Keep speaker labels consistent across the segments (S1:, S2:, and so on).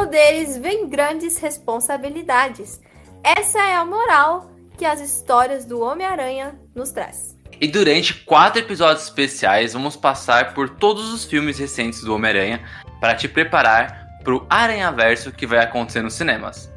S1: poderes vêm grandes responsabilidades. Essa é a moral que as histórias do Homem-Aranha nos traz.
S2: E durante quatro episódios especiais, vamos passar por todos os filmes recentes do Homem-Aranha para te preparar para o Aranhaverso que vai acontecer nos cinemas.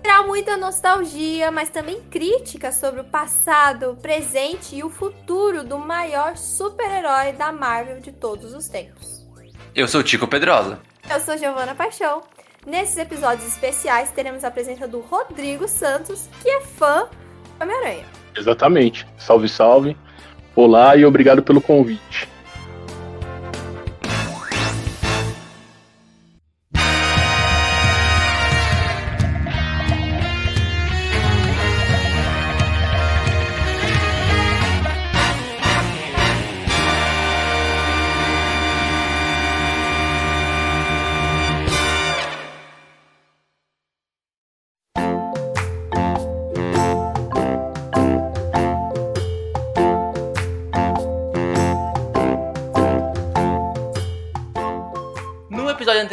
S1: Terá muita nostalgia, mas também críticas sobre o passado, o presente e o futuro do maior super-herói da Marvel de todos os tempos.
S2: Eu sou Tico Pedrosa.
S1: Eu sou Giovana Paixão. Nesses episódios especiais, teremos a presença do Rodrigo Santos, que é fã do Homem-Aranha.
S3: Exatamente. Salve, salve. Olá e obrigado pelo convite.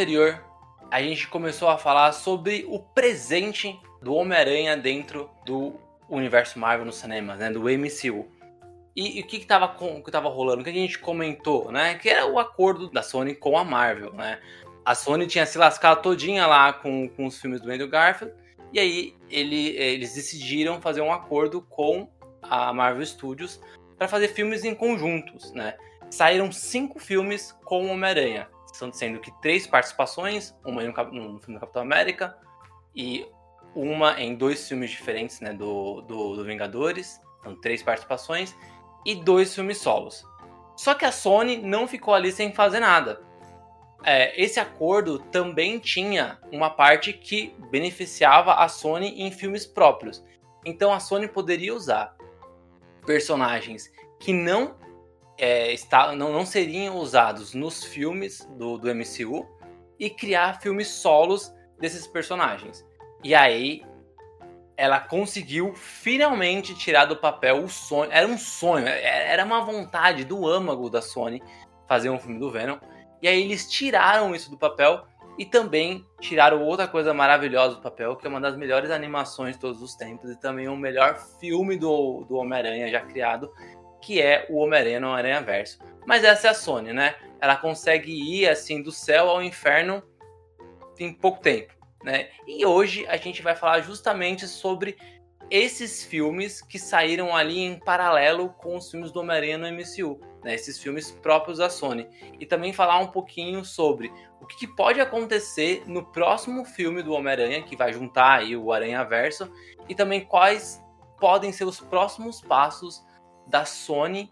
S2: Anterior, a gente começou a falar sobre o presente do Homem-Aranha dentro do universo Marvel nos cinemas, né? Do MCU. E, e o que estava que, que rolando? O que a gente comentou, né? Que era o acordo da Sony com a Marvel, né? A Sony tinha se lascado todinha lá com, com os filmes do Andrew Garfield. E aí ele, eles decidiram fazer um acordo com a Marvel Studios para fazer filmes em conjuntos, né? Saíram cinco filmes com Homem-Aranha sendo que três participações, uma no, no filme do Capitão América e uma em dois filmes diferentes né, do, do, do Vingadores, então três participações, e dois filmes solos. Só que a Sony não ficou ali sem fazer nada. É, esse acordo também tinha uma parte que beneficiava a Sony em filmes próprios. Então a Sony poderia usar personagens que não é, está, não, não seriam usados nos filmes do, do MCU e criar filmes solos desses personagens. E aí ela conseguiu finalmente tirar do papel o sonho. Era um sonho, é, era uma vontade do âmago da Sony fazer um filme do Venom. E aí eles tiraram isso do papel e também tiraram outra coisa maravilhosa do papel, que é uma das melhores animações de todos os tempos e também o melhor filme do, do Homem-Aranha já criado, que é o Homem-Aranha no Aranha Verso. Mas essa é a Sony, né? Ela consegue ir assim do céu ao inferno em pouco tempo, né? E hoje a gente vai falar justamente sobre esses filmes que saíram ali em paralelo com os filmes do Homem-Aranha no MCU, né? Esses filmes próprios da Sony. E também falar um pouquinho sobre o que pode acontecer no próximo filme do Homem-Aranha, que vai juntar aí o Aranha Verso, e também quais podem ser os próximos passos da Sony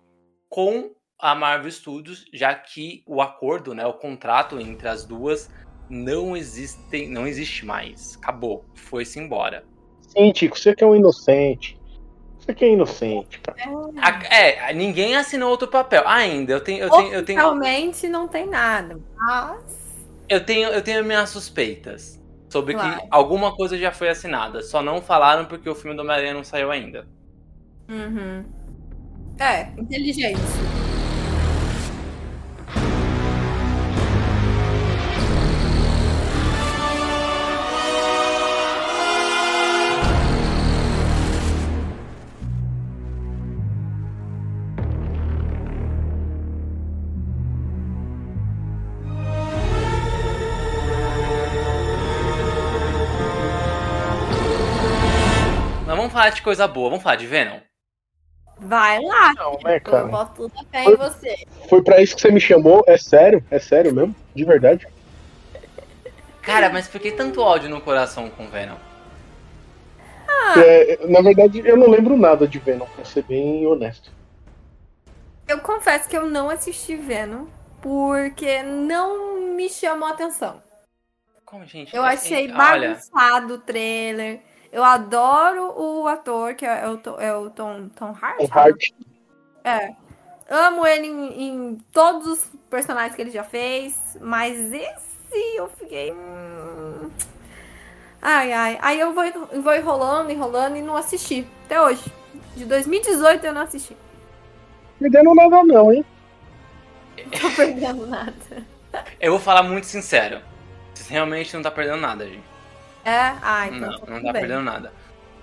S2: com a Marvel Studios, já que o acordo, né, o contrato entre as duas não existe, não existe mais. Acabou, foi-se embora.
S3: Sim, Tico, você que é um inocente. Você que é inocente, cara.
S2: É, ninguém assinou outro papel ainda. Eu tenho, eu tenho, eu tenho.
S1: Realmente não tem nada, mas
S2: eu tenho, eu tenho minhas suspeitas sobre claro. que alguma coisa já foi assinada. Só não falaram porque o filme do Homem-Aranha não saiu ainda.
S1: Uhum. É, inteligente.
S2: Mas vamos falar de coisa boa, vamos falar de Venom.
S1: Vai lá.
S3: Não, né, cara?
S1: Eu boto tudo a fé foi, em você.
S3: Foi pra isso que você me chamou? É sério? É sério mesmo? De verdade?
S2: Cara, mas por que tanto ódio no coração com Venom?
S3: Ah. É, na verdade, eu não lembro nada de Venom, pra ser bem honesto.
S1: Eu confesso que eu não assisti Venom porque não me chamou a atenção.
S2: Como, gente?
S1: Eu achei bagunçado o trailer. Eu adoro o ator, que é o, é o Tom, Tom Hart.
S3: Tom Hart.
S1: É. Amo ele em, em, todos os personagens que ele já fez, mas esse eu fiquei. Hum... Ai, ai. Aí eu vou, vou enrolando, enrolando e não assisti. Até hoje. De 2018 eu não assisti.
S3: Perdendo nada, não, hein?
S1: Tô perdendo nada.
S2: Eu vou falar muito sincero. Você realmente não tá perdendo nada, gente.
S1: É? Ah, então.
S2: Não, não tá bem. perdendo nada.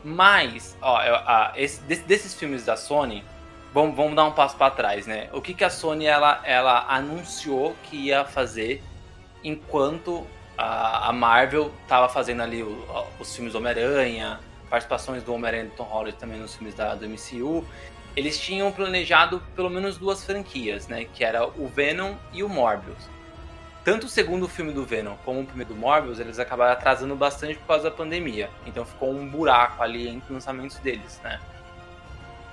S2: Mas, ó, a, esse, desses filmes da Sony, vamos, vamos dar um passo para trás, né? O que, que a Sony ela, ela anunciou que ia fazer enquanto a, a Marvel tava fazendo ali o, os filmes do Homem-Aranha, participações do Homem-Aranha do Tom Holland também nos filmes da, do MCU. Eles tinham planejado pelo menos duas franquias, né? Que era o Venom e o Morbius. Tanto o segundo filme do Venom como o primeiro do Morbius, eles acabaram atrasando bastante por causa da pandemia. Então ficou um buraco ali entre os lançamentos deles, né?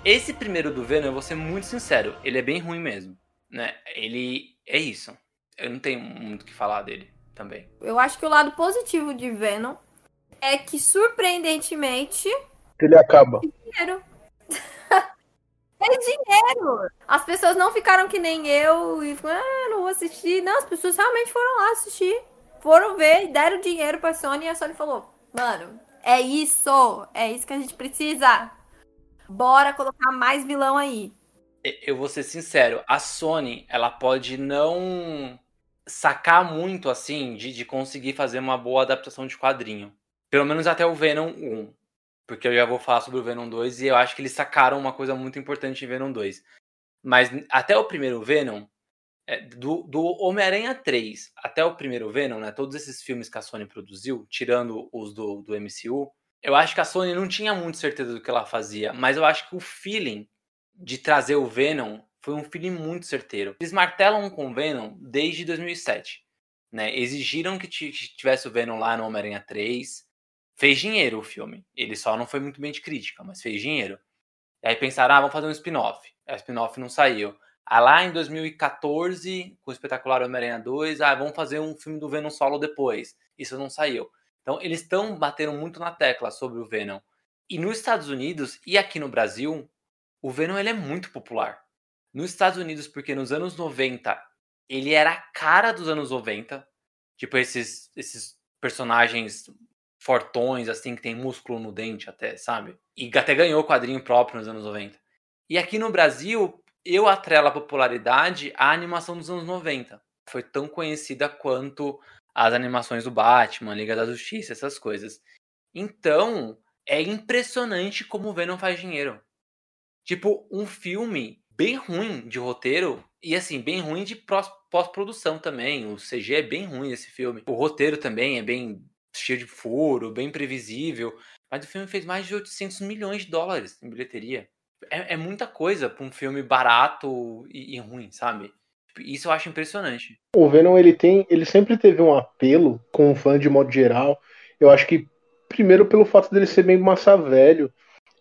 S2: Esse primeiro do Venom, eu vou ser muito sincero, ele é bem ruim mesmo, né? Ele é isso. Eu não tenho muito o que falar dele também.
S1: Eu acho que o lado positivo de Venom é que, surpreendentemente.
S3: Ele acaba.
S1: Dinheiro. é dinheiro. As pessoas não ficaram que nem eu e ah, não vou assistir. Não, as pessoas realmente foram lá assistir. Foram ver, deram dinheiro pra Sony e a Sony falou: Mano, é isso. É isso que a gente precisa. Bora colocar mais vilão aí.
S2: Eu vou ser sincero, a Sony, ela pode não sacar muito assim de, de conseguir fazer uma boa adaptação de quadrinho. Pelo menos até o Venom 1. Porque eu já vou falar sobre o Venom 2 e eu acho que eles sacaram uma coisa muito importante em Venom 2. Mas até o primeiro Venom, é, do, do Homem-Aranha 3 até o primeiro Venom, né, todos esses filmes que a Sony produziu, tirando os do, do MCU, eu acho que a Sony não tinha muito certeza do que ela fazia, mas eu acho que o feeling de trazer o Venom foi um feeling muito certeiro. Eles martelam com o Venom desde 2007. Né? Exigiram que tivesse o Venom lá no Homem-Aranha 3. Fez dinheiro o filme. Ele só não foi muito bem de crítica, mas fez dinheiro. E aí pensaram, ah, vamos fazer um spin-off. A spin-off não saiu. Aí lá em 2014, com o espetacular Homem-Aranha 2, ah, vamos fazer um filme do Venom solo depois. Isso não saiu. Então, eles estão batendo muito na tecla sobre o Venom. E nos Estados Unidos e aqui no Brasil, o Venom ele é muito popular. Nos Estados Unidos, porque nos anos 90 ele era a cara dos anos 90. Tipo, esses, esses personagens fortões, assim, que tem músculo no dente até, sabe? E até ganhou quadrinho próprio nos anos 90. E aqui no Brasil, eu atrelo a popularidade à animação dos anos 90. Foi tão conhecida quanto as animações do Batman, Liga da Justiça, essas coisas. Então, é impressionante como o Venom faz dinheiro. Tipo, um filme bem ruim de roteiro e assim, bem ruim de pós-produção também. O CG é bem ruim esse filme. O roteiro também é bem cheio de furo, bem previsível. Mas o filme fez mais de 800 milhões de dólares em bilheteria. É, é muita coisa para um filme barato e, e ruim, sabe? Isso eu acho impressionante.
S3: O Venom, ele tem, ele sempre teve um apelo com o fã de modo geral. Eu acho que primeiro pelo fato dele ser bem massa velho.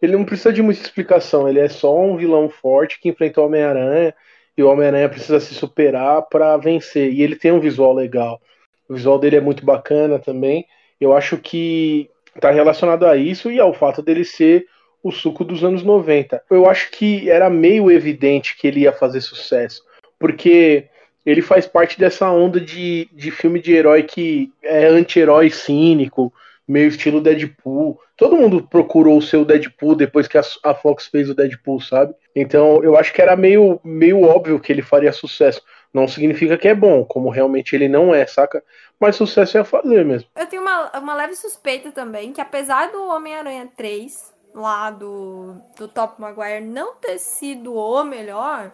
S3: Ele não precisa de muita explicação, ele é só um vilão forte que enfrenta o Homem-Aranha e o Homem-Aranha precisa se superar para vencer. E ele tem um visual legal. O visual dele é muito bacana também. Eu acho que está relacionado a isso e ao fato dele ser o suco dos anos 90. Eu acho que era meio evidente que ele ia fazer sucesso porque ele faz parte dessa onda de, de filme de herói que é anti-herói cínico, meio estilo Deadpool. Todo mundo procurou o seu Deadpool depois que a, a, Fox fez o Deadpool, sabe? Então eu acho que era meio, meio óbvio que ele faria sucesso. Não significa que é bom, como realmente ele não é, saca? Mas sucesso é fazer mesmo.
S1: Eu tenho uma, uma leve suspeita também que apesar do Homem-Aranha 3, lá do, do Top Maguire, não ter sido o melhor,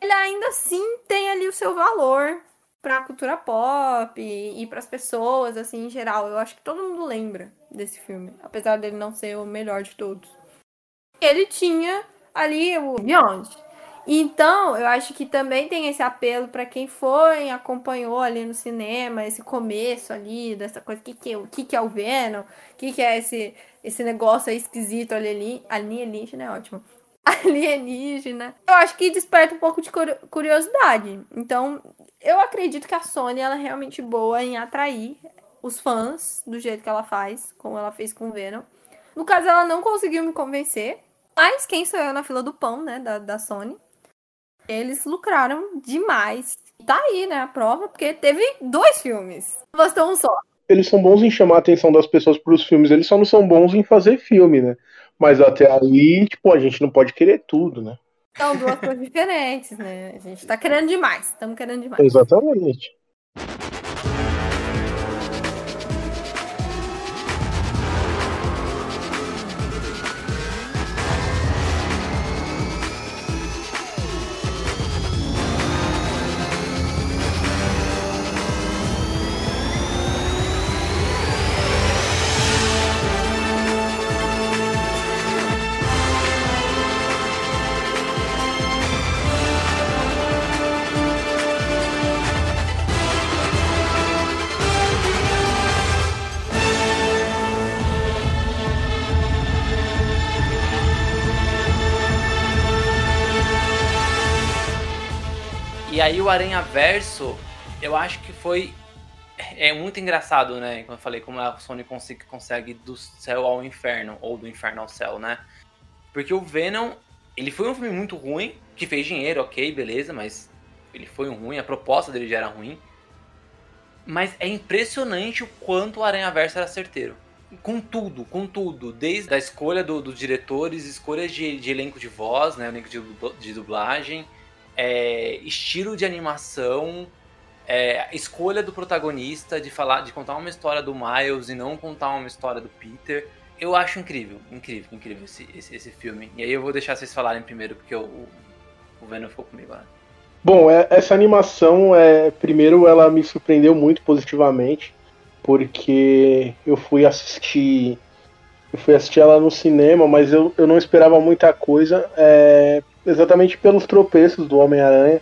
S1: ele ainda assim tem ali o seu valor para a cultura pop e, e para as pessoas assim em geral. Eu acho que todo mundo lembra desse filme, apesar dele não ser o melhor de todos. Ele tinha ali o Beyond. Então, eu acho que também tem esse apelo para quem foi, acompanhou ali no cinema esse começo ali dessa coisa, que que, o que, que é o Venom, o que, que é esse, esse negócio aí esquisito ali, alienígena, é ótimo alienígena. Eu acho que desperta um pouco de curiosidade. Então, eu acredito que a Sony ela é realmente boa em atrair os fãs do jeito que ela faz, como ela fez com o Venom. No caso, ela não conseguiu me convencer. Mas quem sou eu na fila do pão, né, da, da Sony? Eles lucraram demais. Tá aí, né, a prova, porque teve dois filmes. Bastou um só.
S3: Eles são bons em chamar a atenção das pessoas para os filmes, eles só não são bons em fazer filme, né? Mas até aí, tipo, a gente não pode querer tudo, né?
S1: São duas coisas diferentes, né? A gente tá querendo demais. Estamos querendo demais.
S3: Exatamente.
S2: O Aranha Verso, eu acho que foi. É muito engraçado, né? Como eu falei, como a Sony consegue, consegue do céu ao inferno, ou do inferno ao céu, né? Porque o Venom, ele foi um filme muito ruim, que fez dinheiro, ok, beleza, mas ele foi um ruim, a proposta dele já era ruim. Mas é impressionante o quanto o Aranha Verso era certeiro com tudo, com tudo. Desde a escolha do, dos diretores, escolhas de, de, elenco de voz, né? Elenco de, de dublagem, é, estilo de animação, é, escolha do protagonista de falar, de contar uma história do Miles e não contar uma história do Peter. Eu acho incrível, incrível, incrível esse, esse, esse filme. E aí eu vou deixar vocês falarem primeiro, porque o, o Venom ficou comigo né?
S3: Bom, é, essa animação, é, primeiro, ela me surpreendeu muito positivamente porque eu fui assistir eu fui assistir ela no cinema, mas eu, eu não esperava muita coisa, é, exatamente pelos tropeços do Homem-Aranha.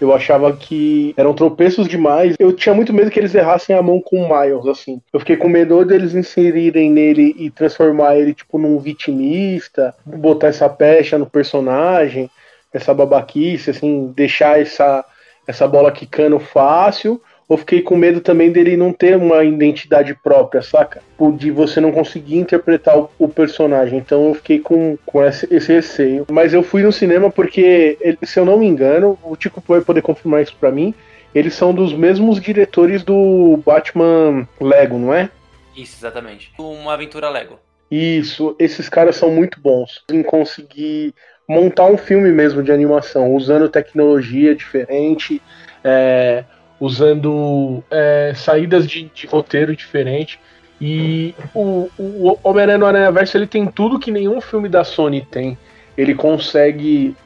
S3: Eu achava que eram tropeços demais. Eu tinha muito medo que eles errassem a mão com o Miles, assim. Eu fiquei com medo deles inserirem nele e transformar ele, tipo, num vitimista, botar essa pecha no personagem, essa babaquice, assim, deixar essa, essa bola quicando fácil ou fiquei com medo também dele não ter uma identidade própria, saca? De você não conseguir interpretar o, o personagem. Então eu fiquei com, com esse, esse, receio. Mas eu fui no cinema porque, se eu não me engano, o Tico vai poder confirmar isso pra mim. Eles são dos mesmos diretores do Batman Lego, não é?
S2: Isso, exatamente. Uma aventura Lego.
S3: Isso, esses caras são muito bons em conseguir montar um filme mesmo de animação, usando tecnologia diferente, é, usando é, saídas de, de, roteiro diferente. E o, o Homem-Aranha no Aranha Verso ele tem tudo que nenhum filme da Sony tem. Ele consegue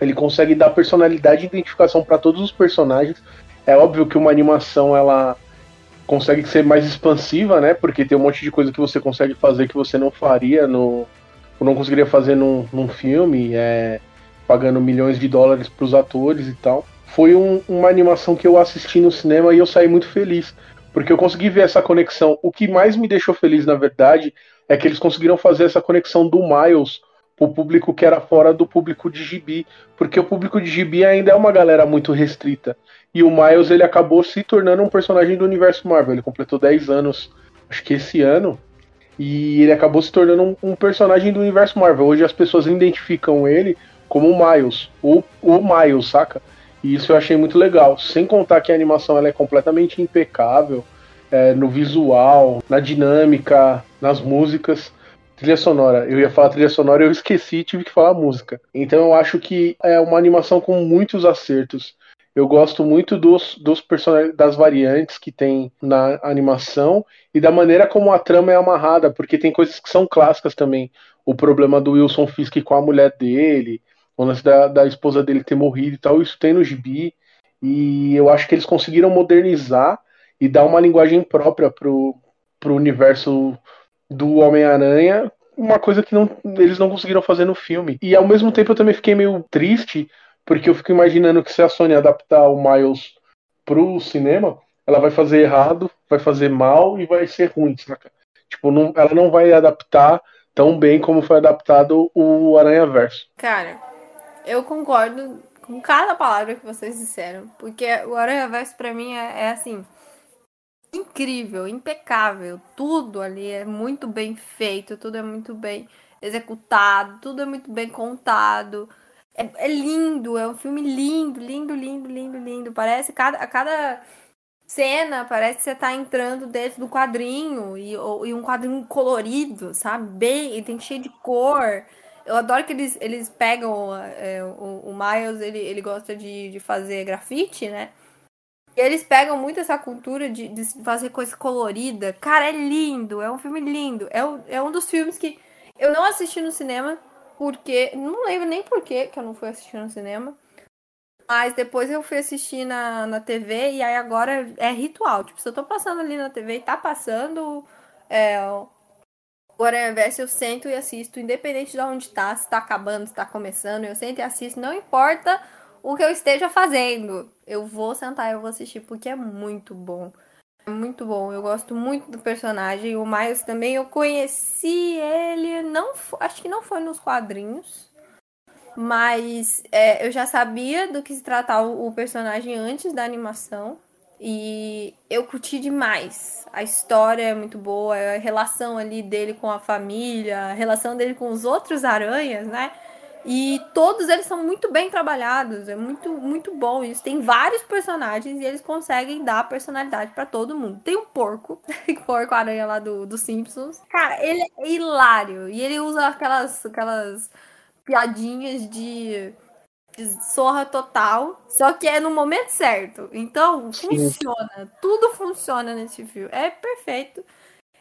S3: ele consegue dar personalidade e identificação para todos os personagens. É óbvio que uma animação ela consegue ser mais expansiva, né? Porque tem um monte de coisa que você consegue fazer que você não faria no não conseguiria fazer num, num filme, é, pagando milhões de dólares para os atores e tal foi um, uma animação que eu assisti no cinema e eu saí muito feliz, porque eu consegui ver essa conexão. O que mais me deixou feliz, na verdade, é que eles conseguiram fazer essa conexão do Miles o público que era fora do público de gibi, porque o público de gibi ainda é uma galera muito restrita. E o Miles ele acabou se tornando um personagem do universo Marvel. Ele completou 10 anos, acho que esse ano, e ele acabou se tornando um, um personagem do universo Marvel. Hoje as pessoas identificam ele como o Miles, ou o Miles, saca? E isso eu achei muito legal. Sem contar que a animação ela é completamente impecável é, no visual, na dinâmica, nas músicas. Trilha sonora. Eu ia falar trilha sonora, eu esqueci, tive que falar música. Então eu acho que é uma animação com muitos acertos. Eu gosto muito dos, dos personagens, das variantes que tem na animação e da maneira como a trama é amarrada, porque tem coisas que são clássicas também. O problema do Wilson Fisk com a mulher dele, o lance da, da esposa dele ter morrido e tal, isso tem no gibi. E eu acho que eles conseguiram modernizar e dar uma linguagem própria pro, pro universo do Homem-Aranha, uma coisa que não, eles não conseguiram fazer no filme. E ao mesmo tempo eu também fiquei meio triste, porque eu fico imaginando que se a Sony adaptar o Miles pro cinema, ela vai fazer errado, vai fazer mal e vai ser ruim, saca? Tipo, não, ela não vai adaptar tão bem como foi adaptado o Aranha Verso.
S1: Cara, eu concordo com cada palavra que vocês disseram, porque o Aranha Verso pra mim é, é assim incrível, impecável, tudo ali é muito bem feito, tudo é muito bem executado, tudo é muito bem contado. É, é, lindo, é um filme lindo, lindo, lindo, lindo, lindo. Parece cada, a cada cena parece que você tá entrando dentro do quadrinho e, ou, e um quadrinho colorido, sabe? Bem, e tem cheio de cor. Eu adoro que eles, eles pegam é, o, o, Miles, ele, ele gosta de, de fazer grafite, né? E eles pegam muito essa cultura de, de fazer coisa colorida. Cara, é lindo, é um filme lindo. É, é um dos filmes que eu não assisti no cinema, porque. Não lembro nem por que eu não fui assistir no cinema. Mas depois eu fui assistir na, na TV e aí agora é ritual. Tipo, se eu tô passando ali na TV e tá passando é, o Aranha Verso eu sento e assisto, independente de onde tá, se tá acabando, se tá começando, eu sento e assisto, não importa o que eu esteja fazendo. Eu vou sentar e eu vou assistir, porque é muito bom. É muito bom, eu gosto muito do personagem. O Miles também, eu conheci ele, não, acho que não foi nos quadrinhos. Mas é, eu já sabia do que se tratava o personagem antes da animação. E eu curti demais. A história é muito boa, a relação ali dele com a família, a relação dele com os outros aranhas, né? E todos eles são muito bem trabalhados, é muito muito bom isso. Tem vários personagens e eles conseguem dar personalidade para todo mundo. Tem um porco, porco aranha lá do, do Simpsons. Cara, ele é hilário e ele usa aquelas aquelas piadinhas de zorra total, só que é no momento certo. Então, funciona. Tudo funciona nesse filme. É perfeito.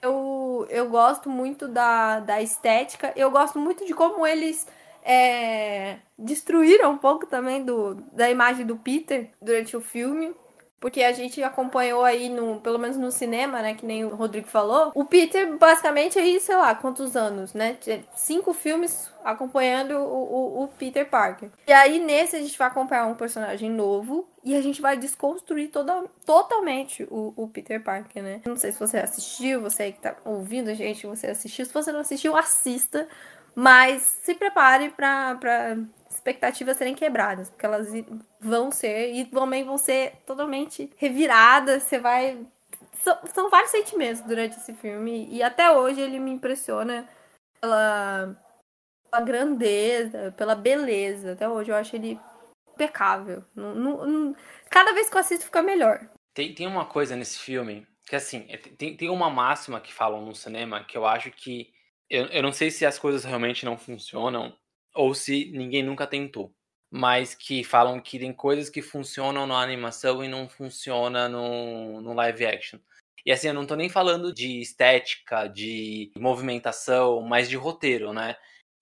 S1: Eu, eu gosto muito da, da estética. Eu gosto muito de como eles é, destruíram um pouco também do, da imagem do Peter durante o filme. Porque a gente acompanhou aí, no, pelo menos no cinema, né? Que nem o Rodrigo falou. O Peter, basicamente, aí, sei lá, quantos anos, né? Cinco filmes acompanhando o, o, o, Peter Parker. E aí, nesse, a gente vai acompanhar um personagem novo. E a gente vai desconstruir toda, totalmente o, o Peter Parker, né? Não sei se você assistiu, você aí que tá ouvindo a gente, você assistiu. Se você não assistiu, assista. Mas se prepare para expectativas serem quebradas, porque elas vão ser e também vão ser totalmente reviradas. Você vai. São, são vários sentimentos durante esse filme e até hoje ele me impressiona pela, pela grandeza, pela beleza. Até hoje eu acho ele impecável. Não, não, não, cada vez que eu assisto fica melhor.
S2: Tem, tem uma coisa nesse filme que assim, é, tem, tem uma máxima que falam no cinema que eu acho que eu, eu não sei se as coisas realmente não funcionam ou se ninguém nunca tentou. Mas que falam que tem coisas que funcionam na animação e não funciona no, no live action. E assim, eu não tô nem falando de estética, de movimentação, mas de roteiro, né?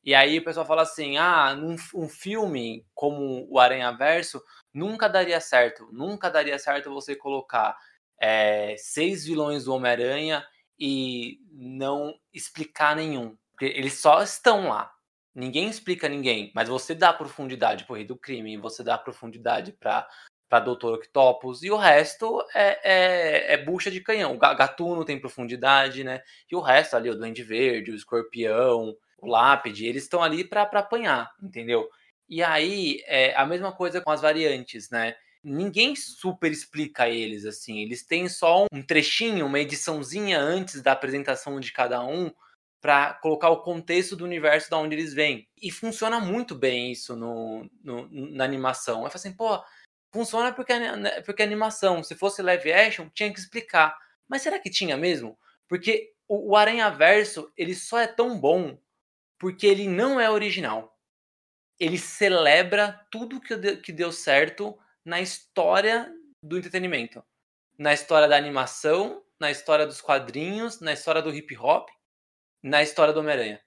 S2: E aí o pessoal fala assim: ah, num, um filme como o Aranha Verso nunca daria certo. Nunca daria certo você colocar é, seis vilões do Homem-Aranha e não explicar nenhum. Porque eles só estão lá. Ninguém explica ninguém, mas você dá profundidade pro Rei do Crime, você dá profundidade pra, pra Doutor Octopus, e o resto é, é, é bucha de canhão. O Gatuno tem profundidade, né? E o resto ali, o Duende Verde, o Escorpião, o Lápide, eles estão ali pra, pra apanhar, entendeu? E aí, é a mesma coisa com as variantes, né? ninguém super explica eles assim. Eles têm só um trechinho, uma ediçãozinha antes da apresentação de cada um para colocar o contexto do universo da onde eles vêm. E funciona muito bem isso no, no na animação. Eu falo assim, pô, funciona porque, né, porque animação. Se fosse live action, tinha que explicar. Mas será que tinha mesmo? Porque o, o Aranha Verso, ele só é tão bom porque ele não é original. Ele celebra tudo que, que deu certo na história do entretenimento, na história da animação, na história dos quadrinhos, na história do hip hop, na história do Homem-Aranha.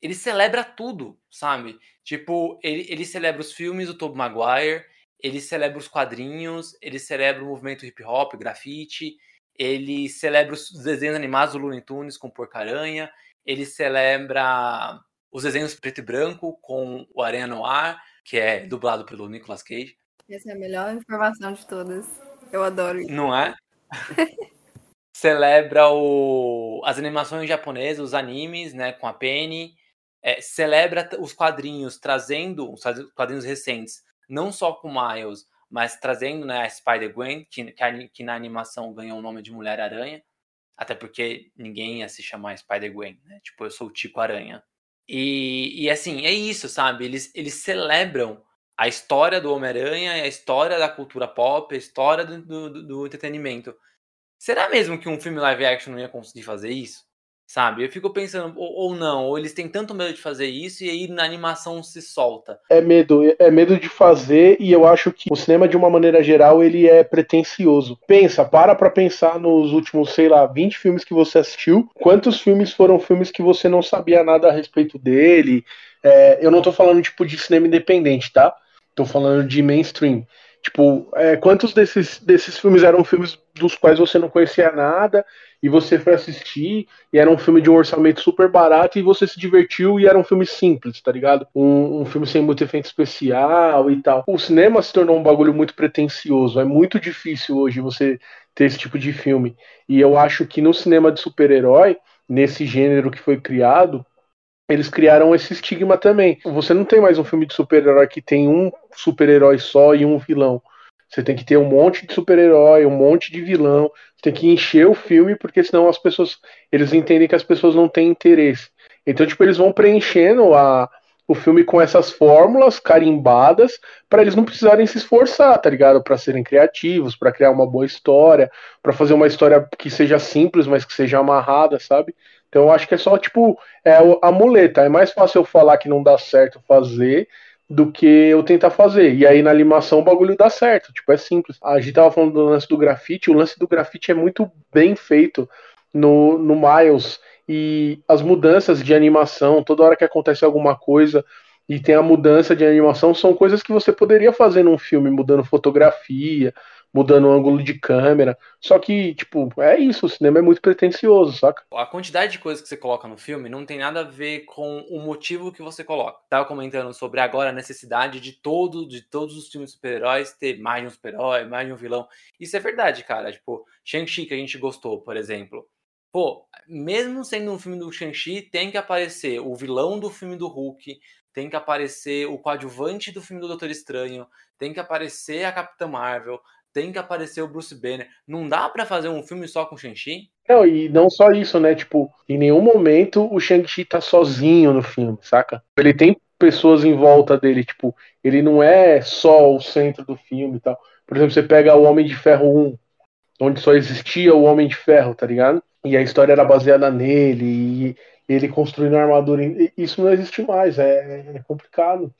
S2: Ele celebra tudo, sabe? Tipo, ele, ele celebra os filmes do Tobey Maguire, ele celebra os quadrinhos, ele celebra o movimento hip hop, grafite, ele celebra os desenhos animados do Looney Tunes com Porcaranha, ele celebra os desenhos preto e branco com o Aranha Noir, que é dublado pelo Nicolas Cage.
S1: Essa é a melhor informação de todas. Eu adoro isso.
S2: Não é? celebra o, as animações japonesas, os animes, né, com a Penny. É, celebra os quadrinhos, trazendo os quadrinhos recentes, não só com Miles, mas trazendo né, a Spider-Gwen, que, que, na animação ganhou o nome de Mulher-Aranha. Até porque ninguém ia se chamar Spider-Gwen, né? Tipo, eu sou o Tico Aranha. E, e assim, é isso, sabe? Eles, eles celebram a história do Homem-Aranha, a história da cultura pop, a história do, do, do, entretenimento. Será mesmo que um filme live action não ia conseguir fazer isso? Sabe? Eu fico pensando, ou, ou, não, ou eles têm tanto medo de fazer isso e aí na animação se solta.
S3: É medo, é medo de fazer e eu acho que o cinema, de uma maneira geral, ele é pretencioso. Pensa, para pra pensar nos últimos, sei lá, 20 filmes que você assistiu, quantos filmes foram filmes que você não sabia nada a respeito dele? É, eu não tô falando, tipo, de cinema independente, tá? Tô falando de mainstream. Tipo, é, quantos desses, desses filmes eram filmes dos quais você não conhecia nada e você foi assistir e era um filme de um orçamento super barato e você se divertiu e era um filme simples, tá ligado? Um, um filme sem muito efeito especial e tal. O cinema se tornou um bagulho muito pretencioso. É muito difícil hoje você ter esse tipo de filme. E eu acho que no cinema de super-herói, nesse gênero que foi criado, eles criaram esse estigma também. Você não tem mais um filme de super-herói que tem um super-herói só e um vilão. Você tem que ter um monte de super-herói, um monte de vilão. Você tem que encher o filme, porque senão as pessoas. Eles entendem que as pessoas não têm interesse. Então, tipo, eles vão preenchendo a, o filme com essas fórmulas carimbadas para eles não precisarem se esforçar, tá ligado? Para serem criativos, para criar uma boa história, para fazer uma história que seja simples, mas que seja amarrada, sabe? Então eu acho que é só, tipo, é a muleta. É mais fácil eu falar que não dá certo fazer do que eu tentar fazer. E aí na animação o bagulho dá certo. Tipo, é simples. A gente tava falando do lance do grafite. O lance do grafite é muito bem feito no, no Miles. E as mudanças de animação, toda hora que acontece alguma coisa e tem a mudança de animação, são coisas que você poderia fazer num filme, mudando fotografia, mudando o ângulo de câmera. Só que, tipo, é isso, o cinema é muito pretencioso, saca?
S2: A quantidade de coisas que você coloca no filme não tem nada a ver com o motivo que você coloca. Tava comentando sobre agora a necessidade de todo, de todos os filmes super-heróis ter mais de um super-herói, mais de um vilão. Isso é verdade, cara. Tipo, Shang-Chi que a gente gostou, por exemplo. Pô, mesmo sendo um filme do Shang-Chi, tem que aparecer o vilão do filme do Hulk, tem que aparecer o coadjuvante do filme do Doutor Estranho, tem que aparecer a Capitã Marvel, tem que aparecer o Bruce Banner. Não dá para fazer um filme só com o Shang-Chi?
S3: Não, e não só isso, né? Tipo, em nenhum momento o Shang-Chi tá sozinho no filme, saca? Ele tem pessoas em volta dele, tipo, ele não é só o centro do filme e tal. Por exemplo, você pega o Homem de Ferro 1, onde só existia o Homem de Ferro, tá ligado? E a história era baseada nele, e ele construindo a armadura. Isso não existe mais, é, é complicado.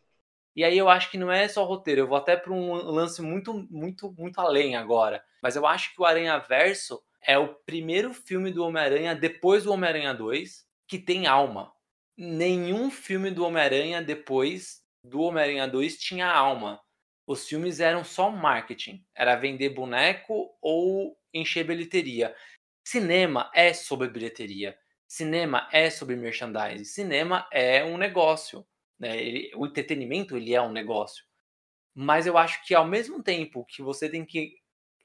S2: E aí eu acho que não é só roteiro, eu vou até para um lance muito, muito, muito além agora. Mas eu acho que o Aranha Verso é o primeiro filme do Homem-Aranha depois do Homem-Aranha 2 que tem alma. Nenhum filme do Homem-Aranha depois do Homem-Aranha 2 tinha alma. Os filmes eram só marketing. Era vender boneco ou encher bilheteria. Cinema é sobre bilheteria. Cinema é sobre merchandising. Cinema é um negócio. Né? Ele, o entretenimento ele é um negócio. Mas eu acho que ao mesmo tempo que você tem que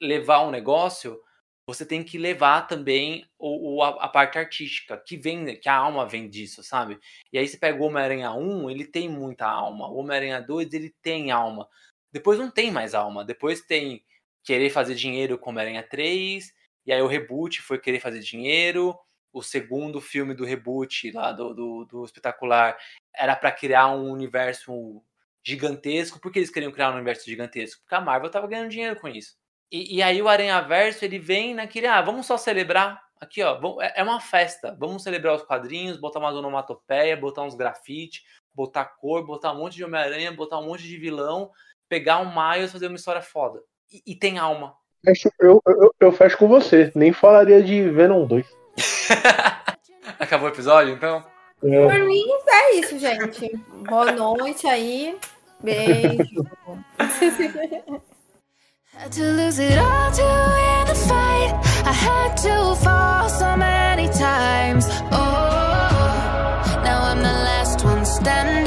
S2: levar um negócio, você tem que levar também o, o a, a, parte artística, que vem, que a alma vem disso, sabe? E aí você pega o Homem-Aranha 1, ele tem muita alma. O Homem-Aranha 2, ele tem alma. Depois não tem mais alma. Depois tem querer fazer dinheiro com Homem-Aranha 3, e aí o reboot foi querer fazer dinheiro. O segundo filme do reboot lá do, do, do espetacular era para criar um universo gigantesco. Por que eles queriam criar um universo gigantesco? Porque a Marvel tava ganhando dinheiro com isso. E, e aí o Aranha Verso ele vem naquele, ah, vamos só celebrar. Aqui, ó, é, é uma festa. Vamos celebrar os quadrinhos, botar uma onomatopeia, botar uns grafite, botar cor, botar um monte de Homem-Aranha, botar um monte de vilão, pegar um Miles, fazer uma história foda. E, e tem alma.
S3: Eu, eu, eu, fecho com você. Nem falaria de Venom 2.
S2: Acabou o episódio, então?
S1: É. Por mim, é isso, gente. Boa noite aí. Beijo. Had to lose it all to win the fight. I had to fall so many times. Oh, now I'm the last one standing.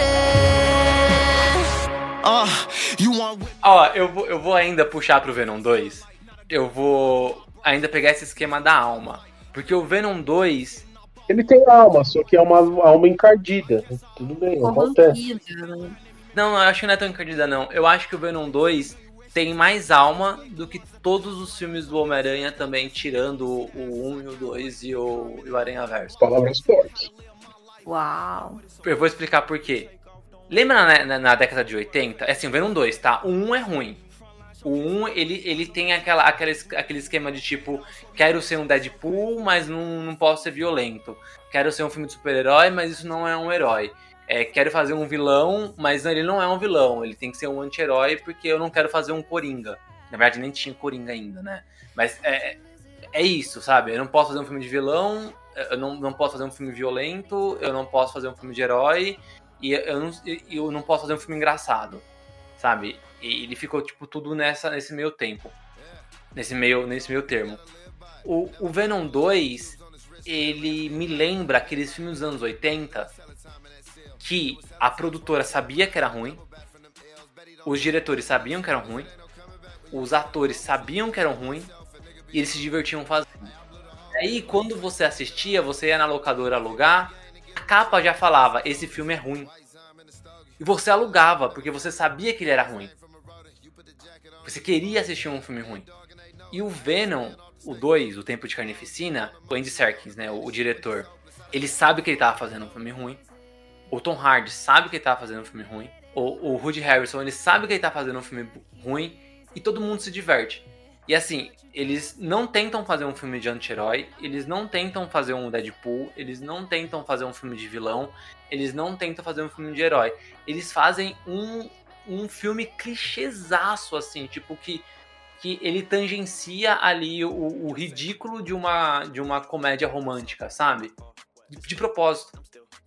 S2: You want... Ó, eu vou, eu vou ainda puxar pro Venom 2. Eu vou ainda pegar esse esquema da alma. Porque o Venom 2
S3: ele tem alma, só que é uma alma encardida. Tudo bem, acontece.
S2: Né? Não, eu acho que não é tão encardida, não. Eu acho que o Venom 2 tem mais alma do que todos os filmes do Homem-Aranha também, tirando o 1 e o 2 e o, e o Aranha Verso.
S3: Palavras fortes.
S1: Uau.
S2: Eu vou explicar por quê. Lembra na, na, na década de 80? É assim, o Venom 2, tá? O 1 é ruim. O 1, ele, ele tem aquela, aquela, aquele esquema de tipo, quero ser um Deadpool, mas não, não posso ser violento. Quero ser um filme de super-herói, mas isso não é um herói. É, quero fazer um vilão, mas ele não é um vilão. Ele tem que ser um anti-herói porque eu não quero fazer um Coringa. Na verdade, nem tinha Coringa ainda, né? Mas é, é isso, sabe? Eu não posso fazer um filme de vilão, eu não, não posso fazer um filme violento, eu não posso fazer um filme de herói, e eu não, eu não posso fazer um filme engraçado, sabe? E ele ficou, tipo, tudo nessa, nesse meio tempo. Nesse meio, nesse meio termo. O, o Venom 2, ele me lembra aqueles filmes dos anos 80 que a produtora sabia que era ruim, os diretores sabiam que era ruim, os atores sabiam que eram ruim e eles se divertiam fazendo. Aí quando você assistia, você ia na locadora alugar, capa já falava: esse filme é ruim. E você alugava, porque você sabia que ele era ruim. Você queria assistir um filme ruim. E o Venom, o 2, O Tempo de Carnificina, o Andy Serkins, né, o, o diretor, ele sabe que ele tava fazendo um filme ruim. O Tom Hardy sabe que ele tava fazendo um filme ruim. O, o Harrison, ele sabe que ele tá fazendo um filme ruim. E todo mundo se diverte. E assim, eles não tentam fazer um filme de anti-herói, eles não tentam fazer um Deadpool, eles não tentam fazer um filme de vilão, eles não tentam fazer um filme de herói. Eles fazem um, um filme clichêzaço, assim, tipo que, que ele tangencia ali o, o ridículo de uma, de uma comédia romântica, sabe? De, de propósito.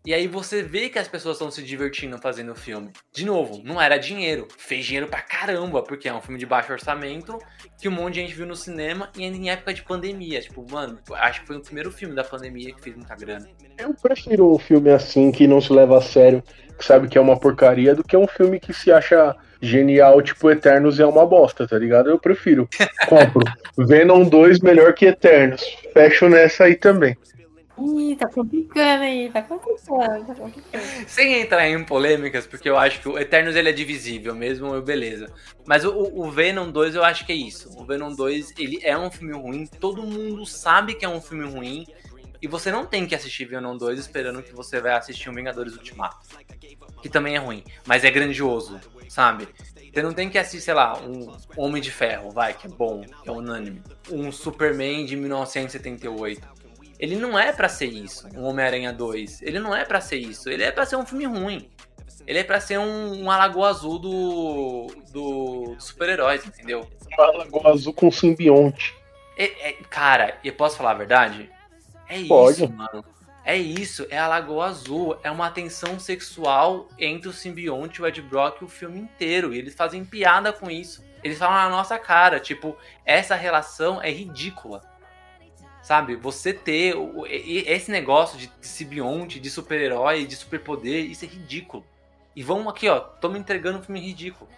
S2: E aí você vê que as pessoas estão se divertindo fazendo o filme. De novo, não era dinheiro. Fez dinheiro pra caramba, porque é um filme de baixo orçamento que um monte de gente viu no cinema e ainda em época de pandemia. Tipo, mano, acho que foi o primeiro filme da pandemia que fez muita grana.
S3: Eu prefiro um filme assim, que não se leva a sério, que sabe que é uma porcaria, do que um filme que se acha genial, tipo Eternos é uma bosta, tá ligado? Eu prefiro. Compro. Venom 2 melhor que Eternos. Fecho nessa aí também.
S1: Ih, tá complicando aí, tá complicando, tá complicando.
S2: Sem entrar em polêmicas, porque eu acho que o Eternos ele é divisível mesmo, beleza. Mas o, o Venom 2 eu acho que é isso. O Venom 2 ele é um filme ruim, todo mundo sabe que é um filme ruim. E você não tem que assistir Venom 2 esperando que você vai assistir um Vingadores Ultimato. Que também é ruim, mas é grandioso, sabe? Você não tem que assistir, sei lá, um Homem de Ferro, vai, que é bom, que é unânime. Um Superman de 1978 ele não é para ser isso, um Homem-Aranha 2. Ele não é para ser isso. Ele é para ser um filme ruim. Ele é para ser um, um Alagoa Azul do, do, do super-heróis, entendeu?
S3: Um Alagoa Azul com simbionte.
S2: É, é, cara, eu posso falar a verdade? É
S3: Pode.
S2: isso, mano. É isso, é a Lagoa Azul. É uma tensão sexual entre o simbionte e o Ed Brock o filme inteiro. E eles fazem piada com isso. Eles falam na nossa cara, tipo, essa relação é ridícula. Sabe? Você ter esse negócio de simbionte, de super-herói, de superpoder, isso é ridículo. E vão aqui, ó, tô me entregando um filme ridículo.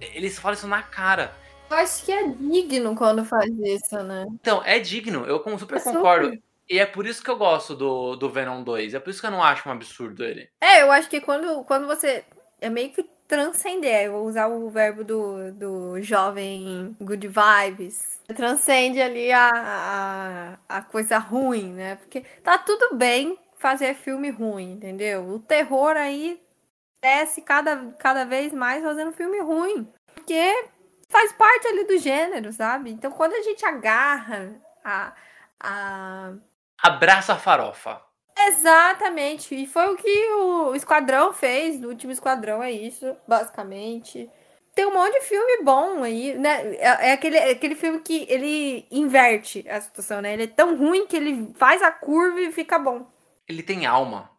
S2: Eles falam isso na cara.
S1: Eu acho que é digno quando faz isso, né?
S2: Então, é digno, eu super
S1: É super.
S2: concordo. E é por isso que eu gosto do, do Venom 2. É por isso que eu não acho um absurdo ele.
S1: É, eu acho que quando, quando você. É meio que transcender. Eu vou usar o verbo do, do jovem good vibes. Transcende ali a, a, a coisa ruim, né? Porque tá tudo bem fazer filme ruim, entendeu? O terror aí desce cada, cada vez mais fazendo filme ruim. Porque faz parte ali do gênero, sabe? Então quando a gente agarra a. a...
S2: Abraça a farofa.
S1: Exatamente. E foi o que o Esquadrão fez. No último Esquadrão é isso, basicamente. Tem um monte de filme bom aí, né? É, é aquele, é aquele filme que ele inverte a situação, né? Ele é tão ruim que ele faz a curva e fica bom.
S2: Ele tem alma.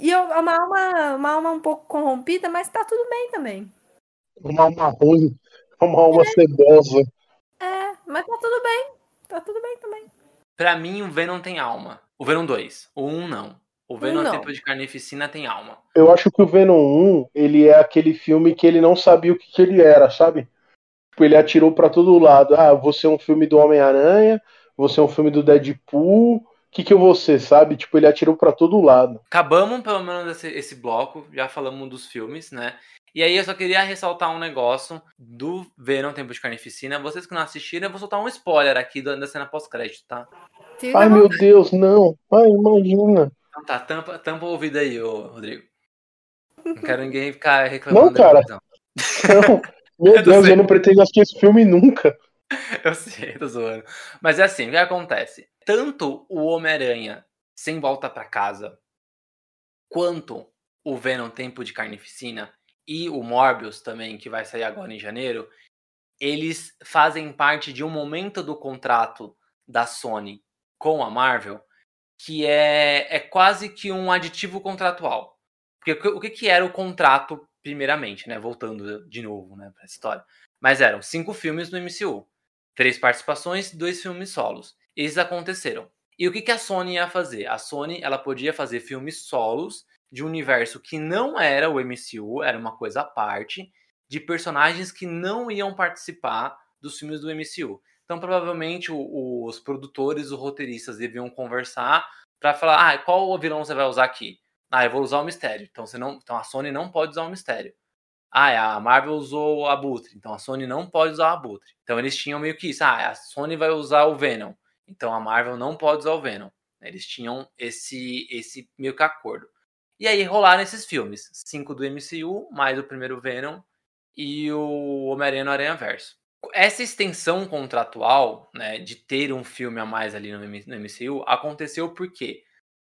S1: E é uma alma, uma alma um pouco corrompida, mas tá tudo bem também.
S3: Uma alma ruim, uma alma cebosa.
S1: É, mas tá tudo bem. Tá tudo bem também.
S2: Pra mim, o Venom tem alma. O Venom 2. O 1 não. O Venom
S1: não.
S2: Tempo de Carnificina tem alma.
S3: Eu acho que o Venom 1, ele é aquele filme que ele não sabia o que, que ele era, sabe? Tipo, ele atirou pra todo lado. Ah, você é um filme do Homem-Aranha, você é um filme do Deadpool, que, que eu vou ser, sabe? Tipo, ele atirou pra todo lado.
S2: Acabamos pelo menos esse, esse bloco, já falamos dos filmes, né? E aí eu só queria ressaltar um negócio do Venom Tempo de Carnificina. Vocês que não assistiram, eu vou soltar um spoiler aqui da cena pós-crédito, tá?
S1: Fica
S3: Ai, meu. Deus, não. Ai, imagina.
S2: Então tá, tampa, tampa o ouvido aí, ô, Rodrigo. Não quero ninguém ficar reclamando.
S3: Não, cara.
S2: não.
S3: Não. Meu
S2: Eu
S3: Deus,
S2: sei.
S3: eu não pretendo assistir esse filme nunca.
S2: Eu sei, tô zoando. Mas é assim, o que acontece? Tanto o Homem-Aranha sem volta pra casa, quanto o Venom Tempo de Carnificina e o Morbius também, que vai sair agora em janeiro, eles fazem parte de um momento do contrato da Sony com a Marvel que é, é quase que um aditivo contratual. Porque o que- que, era o contrato, primeiramente, né? Voltando de novo né, pra história. Mas eram cinco filmes no MCU. Três participações, dois filmes solos. Eles aconteceram. E o que, a Sony ia fazer? A Sony ela podia fazer filmes solos de um universo que não era o MCU, era uma coisa à parte, de personagens que não iam participar dos filmes do MCU. Então, provavelmente, o- os produtores, os roteiristas deviam conversar Pra falar, ah, qual vilão você vai usar aqui? Ah, eu vou usar o mistério. Então, você não, então a Sony não pode usar o mistério. Ah, a Marvel usou o Abutre, então a Sony não pode usar o Abutre. Então eles tinham meio que isso. Ah, a Sony vai usar o Venom, então a Marvel não pode usar o Venom. Eles tinham esse, esse meio que acordo. E aí rolaram esses filmes: cinco do MCU, mais o primeiro Venom e o Homem-Aranha no Aranha Verso. Essa extensão contratual, né, de ter um filme a mais ali no MCU, aconteceu porque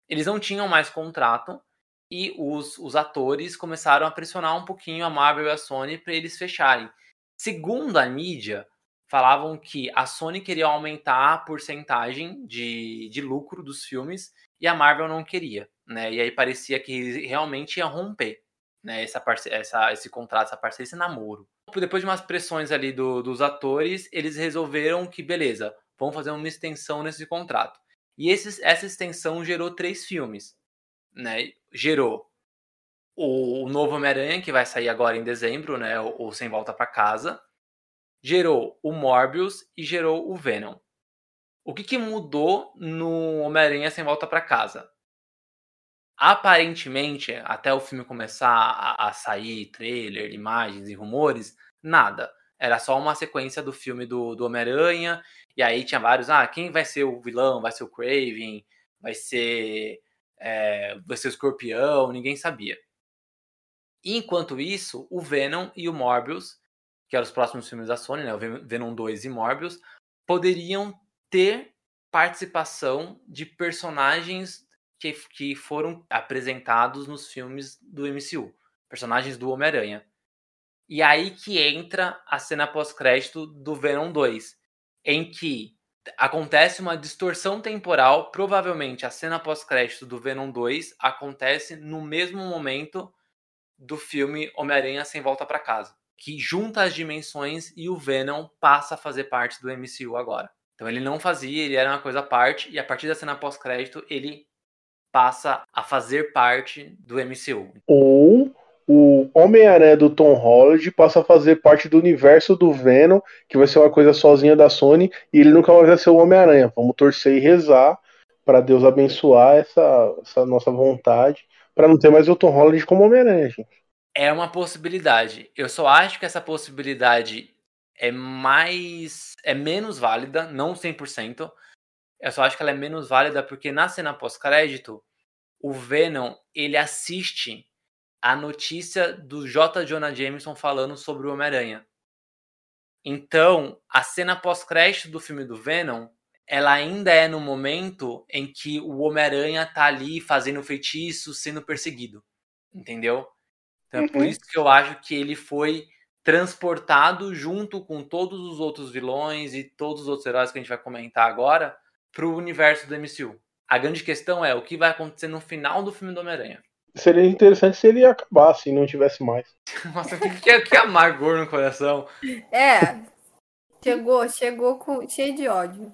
S2: eles não tinham mais contrato e os, os atores começaram a pressionar um pouquinho a Marvel e a Sony para eles fecharem. Segundo a mídia, falavam que a Sony queria aumentar a porcentagem de, de lucro dos filmes e a Marvel não queria, né? E aí parecia que realmente ia romper, né? Essa, essa esse contrato, essa parceria, esse namoro. Depois de umas pressões ali do, dos atores, eles resolveram que, beleza, vamos fazer uma extensão nesse contrato. E esse, essa extensão gerou três filmes né, gerou o, novo Homem-Aranha, que vai sair agora em dezembro, né, o, o Sem Volta para Casa, gerou o Morbius e gerou o Venom. O que, que mudou no Homem-Aranha Sem Volta para Casa? Aparentemente, até o filme começar a, a sair, trailer, imagens e rumores, nada. Era só uma sequência do filme do, do Homem-Aranha, e aí tinha vários, ah, quem vai ser o vilão? Vai ser o Craven? Vai ser é, vai ser escorpião, ninguém sabia. Enquanto isso, o Venom e o Morbius, que eram os próximos filmes da Sony, né, o Venom 2 e Morbius, poderiam ter participação de personagens que, que foram apresentados nos filmes do MCU, personagens do Homem-Aranha. E aí que entra a cena pós-crédito do Venom 2, em que acontece uma distorção temporal. Provavelmente a cena pós-crédito do Venom 2 acontece no mesmo momento do filme Homem-Aranha Sem Volta para Casa, que junta as dimensões e o Venom passa a fazer parte do MCU agora. Então ele não fazia, ele era uma coisa à parte, e a partir da cena pós-crédito ele passa a fazer parte do MCU.
S3: Ou o Homem-Aranha do Tom Holland passa a fazer parte do universo do Venom, que vai ser uma coisa sozinha da Sony, e ele nunca mais vai ser o Homem-Aranha. Vamos torcer e rezar para Deus abençoar essa, essa nossa vontade, para não ter mais o Tom Holland como Homem-Aranha, gente.
S2: É uma possibilidade. Eu só acho que essa possibilidade é mais. é menos válida, não 100%. Eu só acho que ela é menos válida porque na cena pós-crédito, o Venom ele assiste a notícia do J. Jonah Jameson falando sobre o Homem-Aranha. Então, a cena pós-crédito do filme do Venom, ela ainda é no momento em que o Homem-Aranha tá ali fazendo feitiço, sendo perseguido. Entendeu? Então é por uhum. isso que eu acho que ele foi transportado junto com todos os outros vilões e todos os outros heróis que a gente vai comentar agora pro universo do MCU. A grande questão é o que vai acontecer no final do filme do Homem-Aranha
S3: seria interessante se ele acabasse e não tivesse mais.
S2: Nossa, que, que, que amargor no coração.
S1: É, chegou, chegou com, cheio de ódio.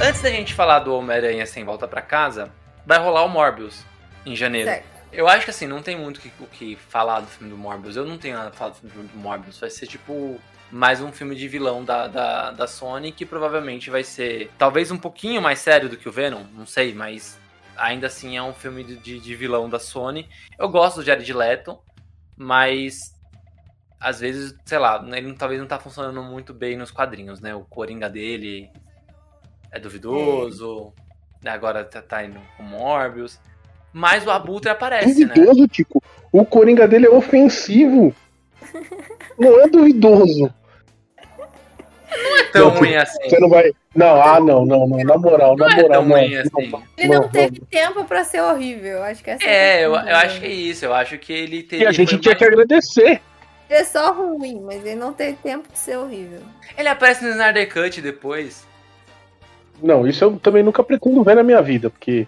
S2: Antes da gente falar do Homem-Aranha sem volta para casa, vai rolar o Morbius em janeiro. Certo. Eu acho que assim, não tem muito o que falar do filme do Morbius. Eu não tenho nada pra falar do filme do Morbius. Vai ser tipo mais um filme de vilão da, da, da Sony que provavelmente vai ser talvez um pouquinho mais sério do que o Venom, não sei, mas ainda assim é um filme de, de, vilão da Sony. Eu gosto do Jared Leto, mas às vezes, sei lá, ele talvez não tá funcionando muito bem nos quadrinhos, né? O Coringa dele é duvidoso, agora tá, tá indo com Morbius. Mas o Abutre aparece,
S3: né? duvidoso, né? Tico. O Coringa dele é ofensivo. não é duvidoso.
S2: Não é tão não, ruim assim.
S3: Você não vai. Não, ah, não, não, não. Na moral, não na é moral. É
S1: não, assim. não, ele não, teve tempo pra ser horrível. Acho que
S2: é, é eu, eu acho que é isso. Eu acho que ele teve.
S3: E a gente tinha mais... que agradecer.
S1: Ele é só ruim, mas ele não teve tempo de ser horrível.
S2: Ele aparece no Snyder Cut depois.
S3: Não, isso eu também nunca pretendo ver na minha vida, porque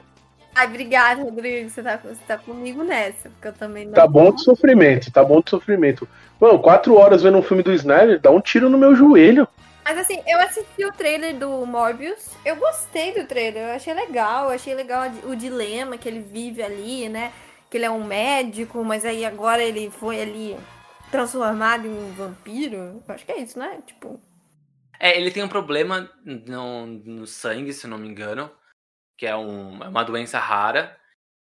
S1: Ai, obrigada, Rodrigo. Você tá, você tá comigo nessa, porque eu também não.
S3: Tá bom de sofrimento, tá bom de sofrimento. Mano, quatro horas vendo um filme do Snyder, dá um tiro no meu joelho.
S1: Mas assim, eu assisti o trailer do Morbius, eu gostei do trailer, eu achei legal, eu achei legal o dilema que ele vive ali, né? Que ele é um médico, mas aí agora ele foi ali transformado em um vampiro. Eu acho que é isso, né? Tipo.
S2: É, ele tem um problema no, no sangue, se não me engano, que é, um, é uma doença rara.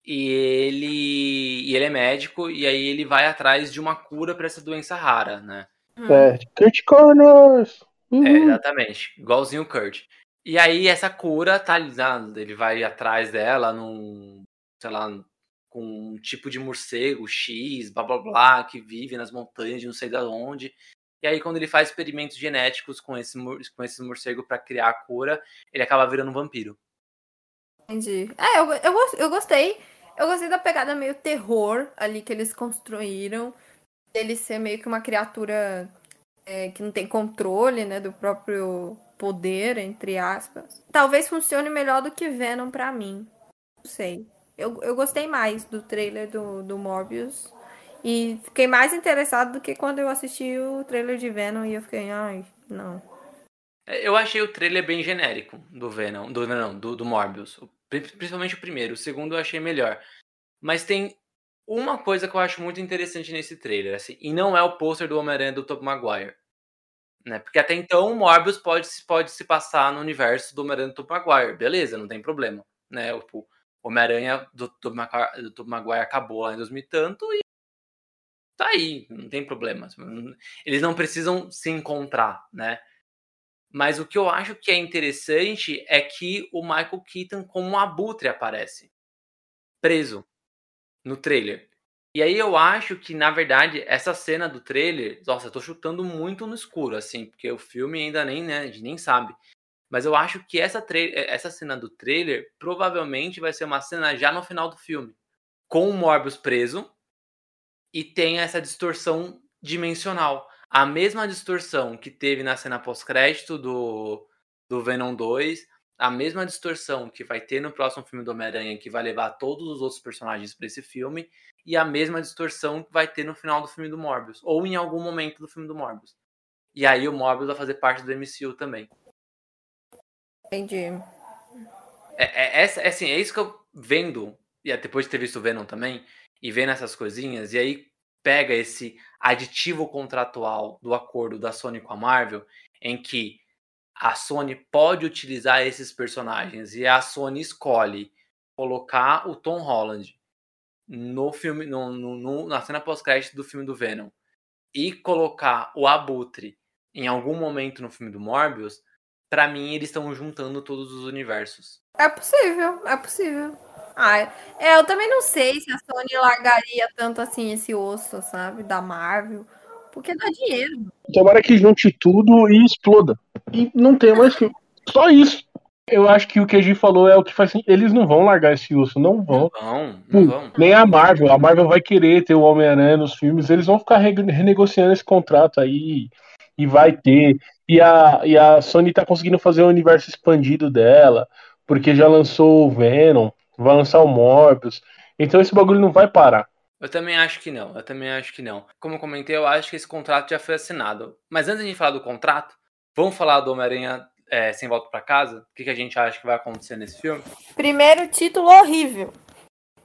S2: E ele, e ele é médico, e aí ele vai atrás de uma cura para essa doença rara, né?
S3: Hum. É, Kurt Connors!
S2: Uhum. É, exatamente. Igualzinho o Kurt. E aí essa cura tá ele vai atrás dela num, sei lá, com um tipo de morcego X, blá blá blá, que vive nas montanhas de não sei de onde. E aí quando ele faz experimentos genéticos com esse, com esse morcego para criar a cura, ele acaba virando um vampiro.
S1: Entendi. É, eu, eu, eu gostei. Eu gostei da pegada meio terror ali que eles construíram. Ele ser meio que uma criatura é, que não tem controle, né, do próprio poder, entre aspas. Talvez funcione melhor do que Venom para mim. Não sei. Eu, eu gostei mais do trailer do, do Morbius. E fiquei mais interessado do que quando eu assisti o trailer de Venom e eu fiquei, ai, não.
S2: É, eu achei o trailer bem genérico do Venom, do Venom, do, do Morbius. Principalmente o primeiro. O segundo eu achei melhor. Mas tem uma coisa que eu acho muito interessante nesse trailer, assim, e não é o pôster do Homem-Aranha do Tobey Maguire. Né? Porque até então o Morbius pode, pode se passar no universo do Homem-Aranha do Tobey Maguire, beleza, não tem problema. Né? O Homem-Aranha do Tobey Maguire, do Maguire acabou lá em 2000 e tanto e tá aí, não tem problema. Eles não precisam se encontrar, né? Mas o que eu acho que é interessante é que o Michael Keaton como um abutre aparece. Preso no trailer. E aí eu acho que, na verdade, essa cena do trailer, nossa, eu tô chutando muito no escuro, assim, porque o filme ainda nem, né, a gente nem sabe. Mas eu acho que essa, essa cena do trailer provavelmente vai ser uma cena já no final do filme. Com o Morbius preso e tem essa distorção dimensional. A mesma distorção que teve na cena pós-crédito do, do Venom 2, a mesma distorção que vai ter no próximo filme do Homem-Aranha, que vai levar todos os outros personagens para esse filme, e a mesma distorção que vai ter no final do filme do Morbius, ou em algum momento do filme do Morbius. E aí o Morbius vai fazer parte do MCU também.
S1: Entendi.
S2: É, é, é, assim, é isso que eu vendo, e depois de ter visto o Venom também, e vendo essas coisinhas, e aí pega esse aditivo contratual do acordo da Sony com a Marvel, em que a Sony pode utilizar esses personagens e a Sony escolhe colocar o Tom Holland no filme, no, no, na cena pós-crédito do filme do Venom e colocar o Abutre em algum momento no filme do Morbius, para mim eles estão juntando todos os universos.
S1: É possível, é possível. Ah, é, eu também não sei se a Sony largaria tanto assim esse osso, sabe, da Marvel. Porque dá dinheiro.
S3: Tomara que junte tudo e exploda. E não tem mais filme. Só isso. Eu acho que o que a gente falou é o que faz assim, eles não vão largar esse urso, não vão.
S2: Não, não vão.
S3: Nem a Marvel. A Marvel vai querer ter o Homem-Aranha nos filmes, eles vão ficar renegociando esse contrato aí e vai ter. E a, e a Sony tá conseguindo fazer o universo expandido dela, porque já lançou o Venom, vai lançar o Morbius. Então esse bagulho não vai parar.
S2: Eu também acho que não, eu também acho que não. Como eu comentei, eu acho que esse contrato já foi assinado. Mas antes de falar do contrato, vamos falar do Homem-Aranha é, Sem Volta para Casa? O que, que a gente acha que vai acontecer nesse filme?
S1: Primeiro título horrível.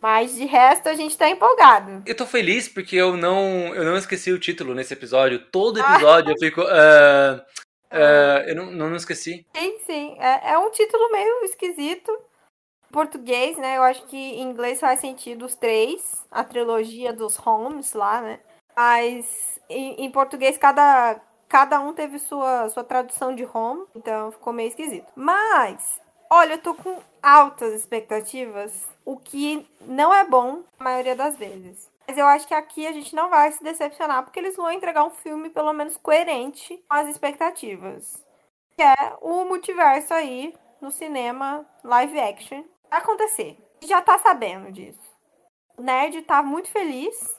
S1: Mas de resto a gente tá empolgado.
S2: Eu tô feliz porque eu não, eu não esqueci o título nesse episódio. Todo episódio ah. eu fico. Uh, uh, eu não, não, não, esqueci.
S1: Sim, sim. É, é um título meio esquisito português, né? Eu acho que em inglês faz sentido os três, a trilogia dos Holmes lá, né? Mas em, em, português cada, cada um teve sua, sua tradução de home, então ficou meio esquisito. Mas, olha, eu tô com altas expectativas, o que não é bom a maioria das vezes. Mas eu acho que aqui a gente não vai se decepcionar, porque eles vão entregar um filme pelo menos coerente com as expectativas. Que é o multiverso aí no cinema live action acontecer. Já tá sabendo disso. O nerd tá muito feliz.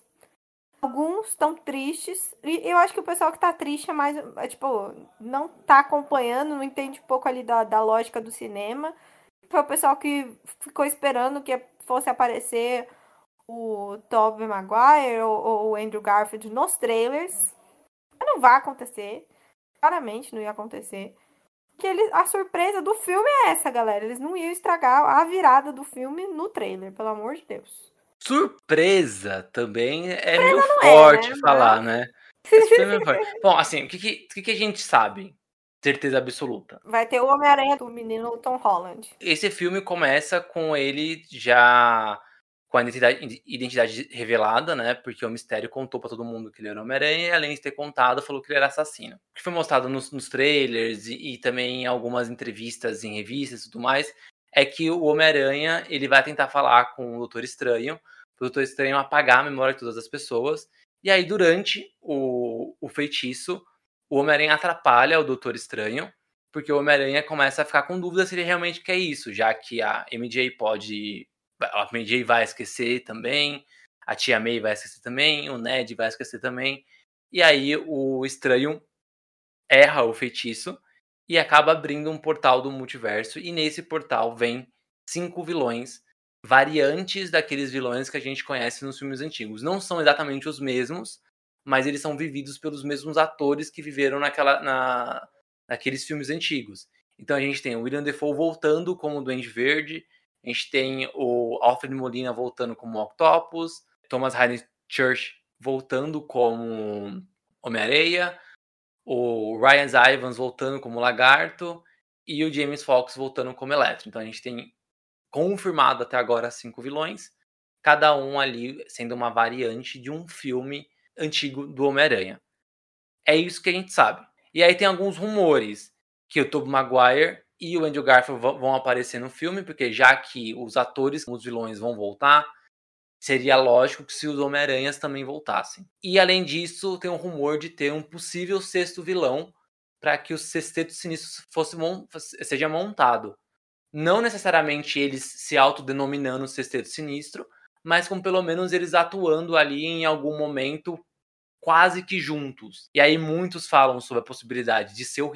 S1: Alguns estão tristes. E eu acho que o pessoal que tá triste é mais. É, tipo, não tá acompanhando, não entende um pouco ali da, da lógica do cinema. Foi o pessoal que ficou esperando que fosse aparecer o Tobey Maguire ou, ou o Andrew Garfield nos trailers. Não vai acontecer. claramente não ia acontecer. Que ele, a surpresa do filme é essa, galera. Eles não iam estragar a virada do filme no trailer, pelo amor de Deus.
S2: Surpresa também é meio forte é, né? falar, né? É Bom, assim, o que, que, que a gente sabe? Certeza absoluta.
S1: Vai ter o Homem-Aranha do menino Tom Holland.
S2: Esse filme começa com ele já com a identidade, identidade revelada, né? Porque o mistério contou para todo mundo que ele era Homem-Aranha e, além de ter contado, falou que ele era assassino. O que foi mostrado nos, nos trailers e, e, também em algumas entrevistas em revistas e tudo mais é que o Homem-Aranha ele vai tentar falar com o Doutor Estranho, o Doutor Estranho apagar a memória de todas as pessoas. E aí, durante o, o feitiço, o Homem-Aranha atrapalha o Doutor Estranho, porque o Homem-Aranha começa a ficar com dúvida se ele realmente quer isso, já que a MJ pode a MJ vai esquecer também, a tia May vai esquecer também, o Ned vai esquecer também. E aí o estranho erra o feitiço e acaba abrindo um portal do multiverso. E nesse portal vem cinco vilões variantes daqueles vilões que a gente conhece nos filmes antigos. Não são exatamente os mesmos, mas eles são vividos pelos mesmos atores que viveram naquela, na, naqueles filmes antigos. Então a gente tem o William Defoe voltando como Duende Verde, a gente tem o Alfred Molina voltando como Octopus, Thomas Hayden Church voltando como Homem-Areia, o Ryan Ivans voltando como Lagarto e o James Fox voltando como Eletro. Então a gente tem confirmado até agora cinco vilões, cada um ali sendo uma variante de um filme antigo do Homem-Aranha. É isso que a gente sabe. E aí tem alguns rumores que o Tobey Maguire e o Andrew Garfield vão aparecer no filme, porque já que os atores, os vilões vão voltar, seria lógico que se os Homem-Aranhas também voltassem. E além disso, tem um rumor de ter um possível sexto vilão para que o Sexteto Sinistro fosse seja montado. Não necessariamente eles se autodenominando Sexteto Sinistro, mas com pelo menos eles atuando ali em algum momento quase que juntos. E aí muitos falam sobre a possibilidade de ser o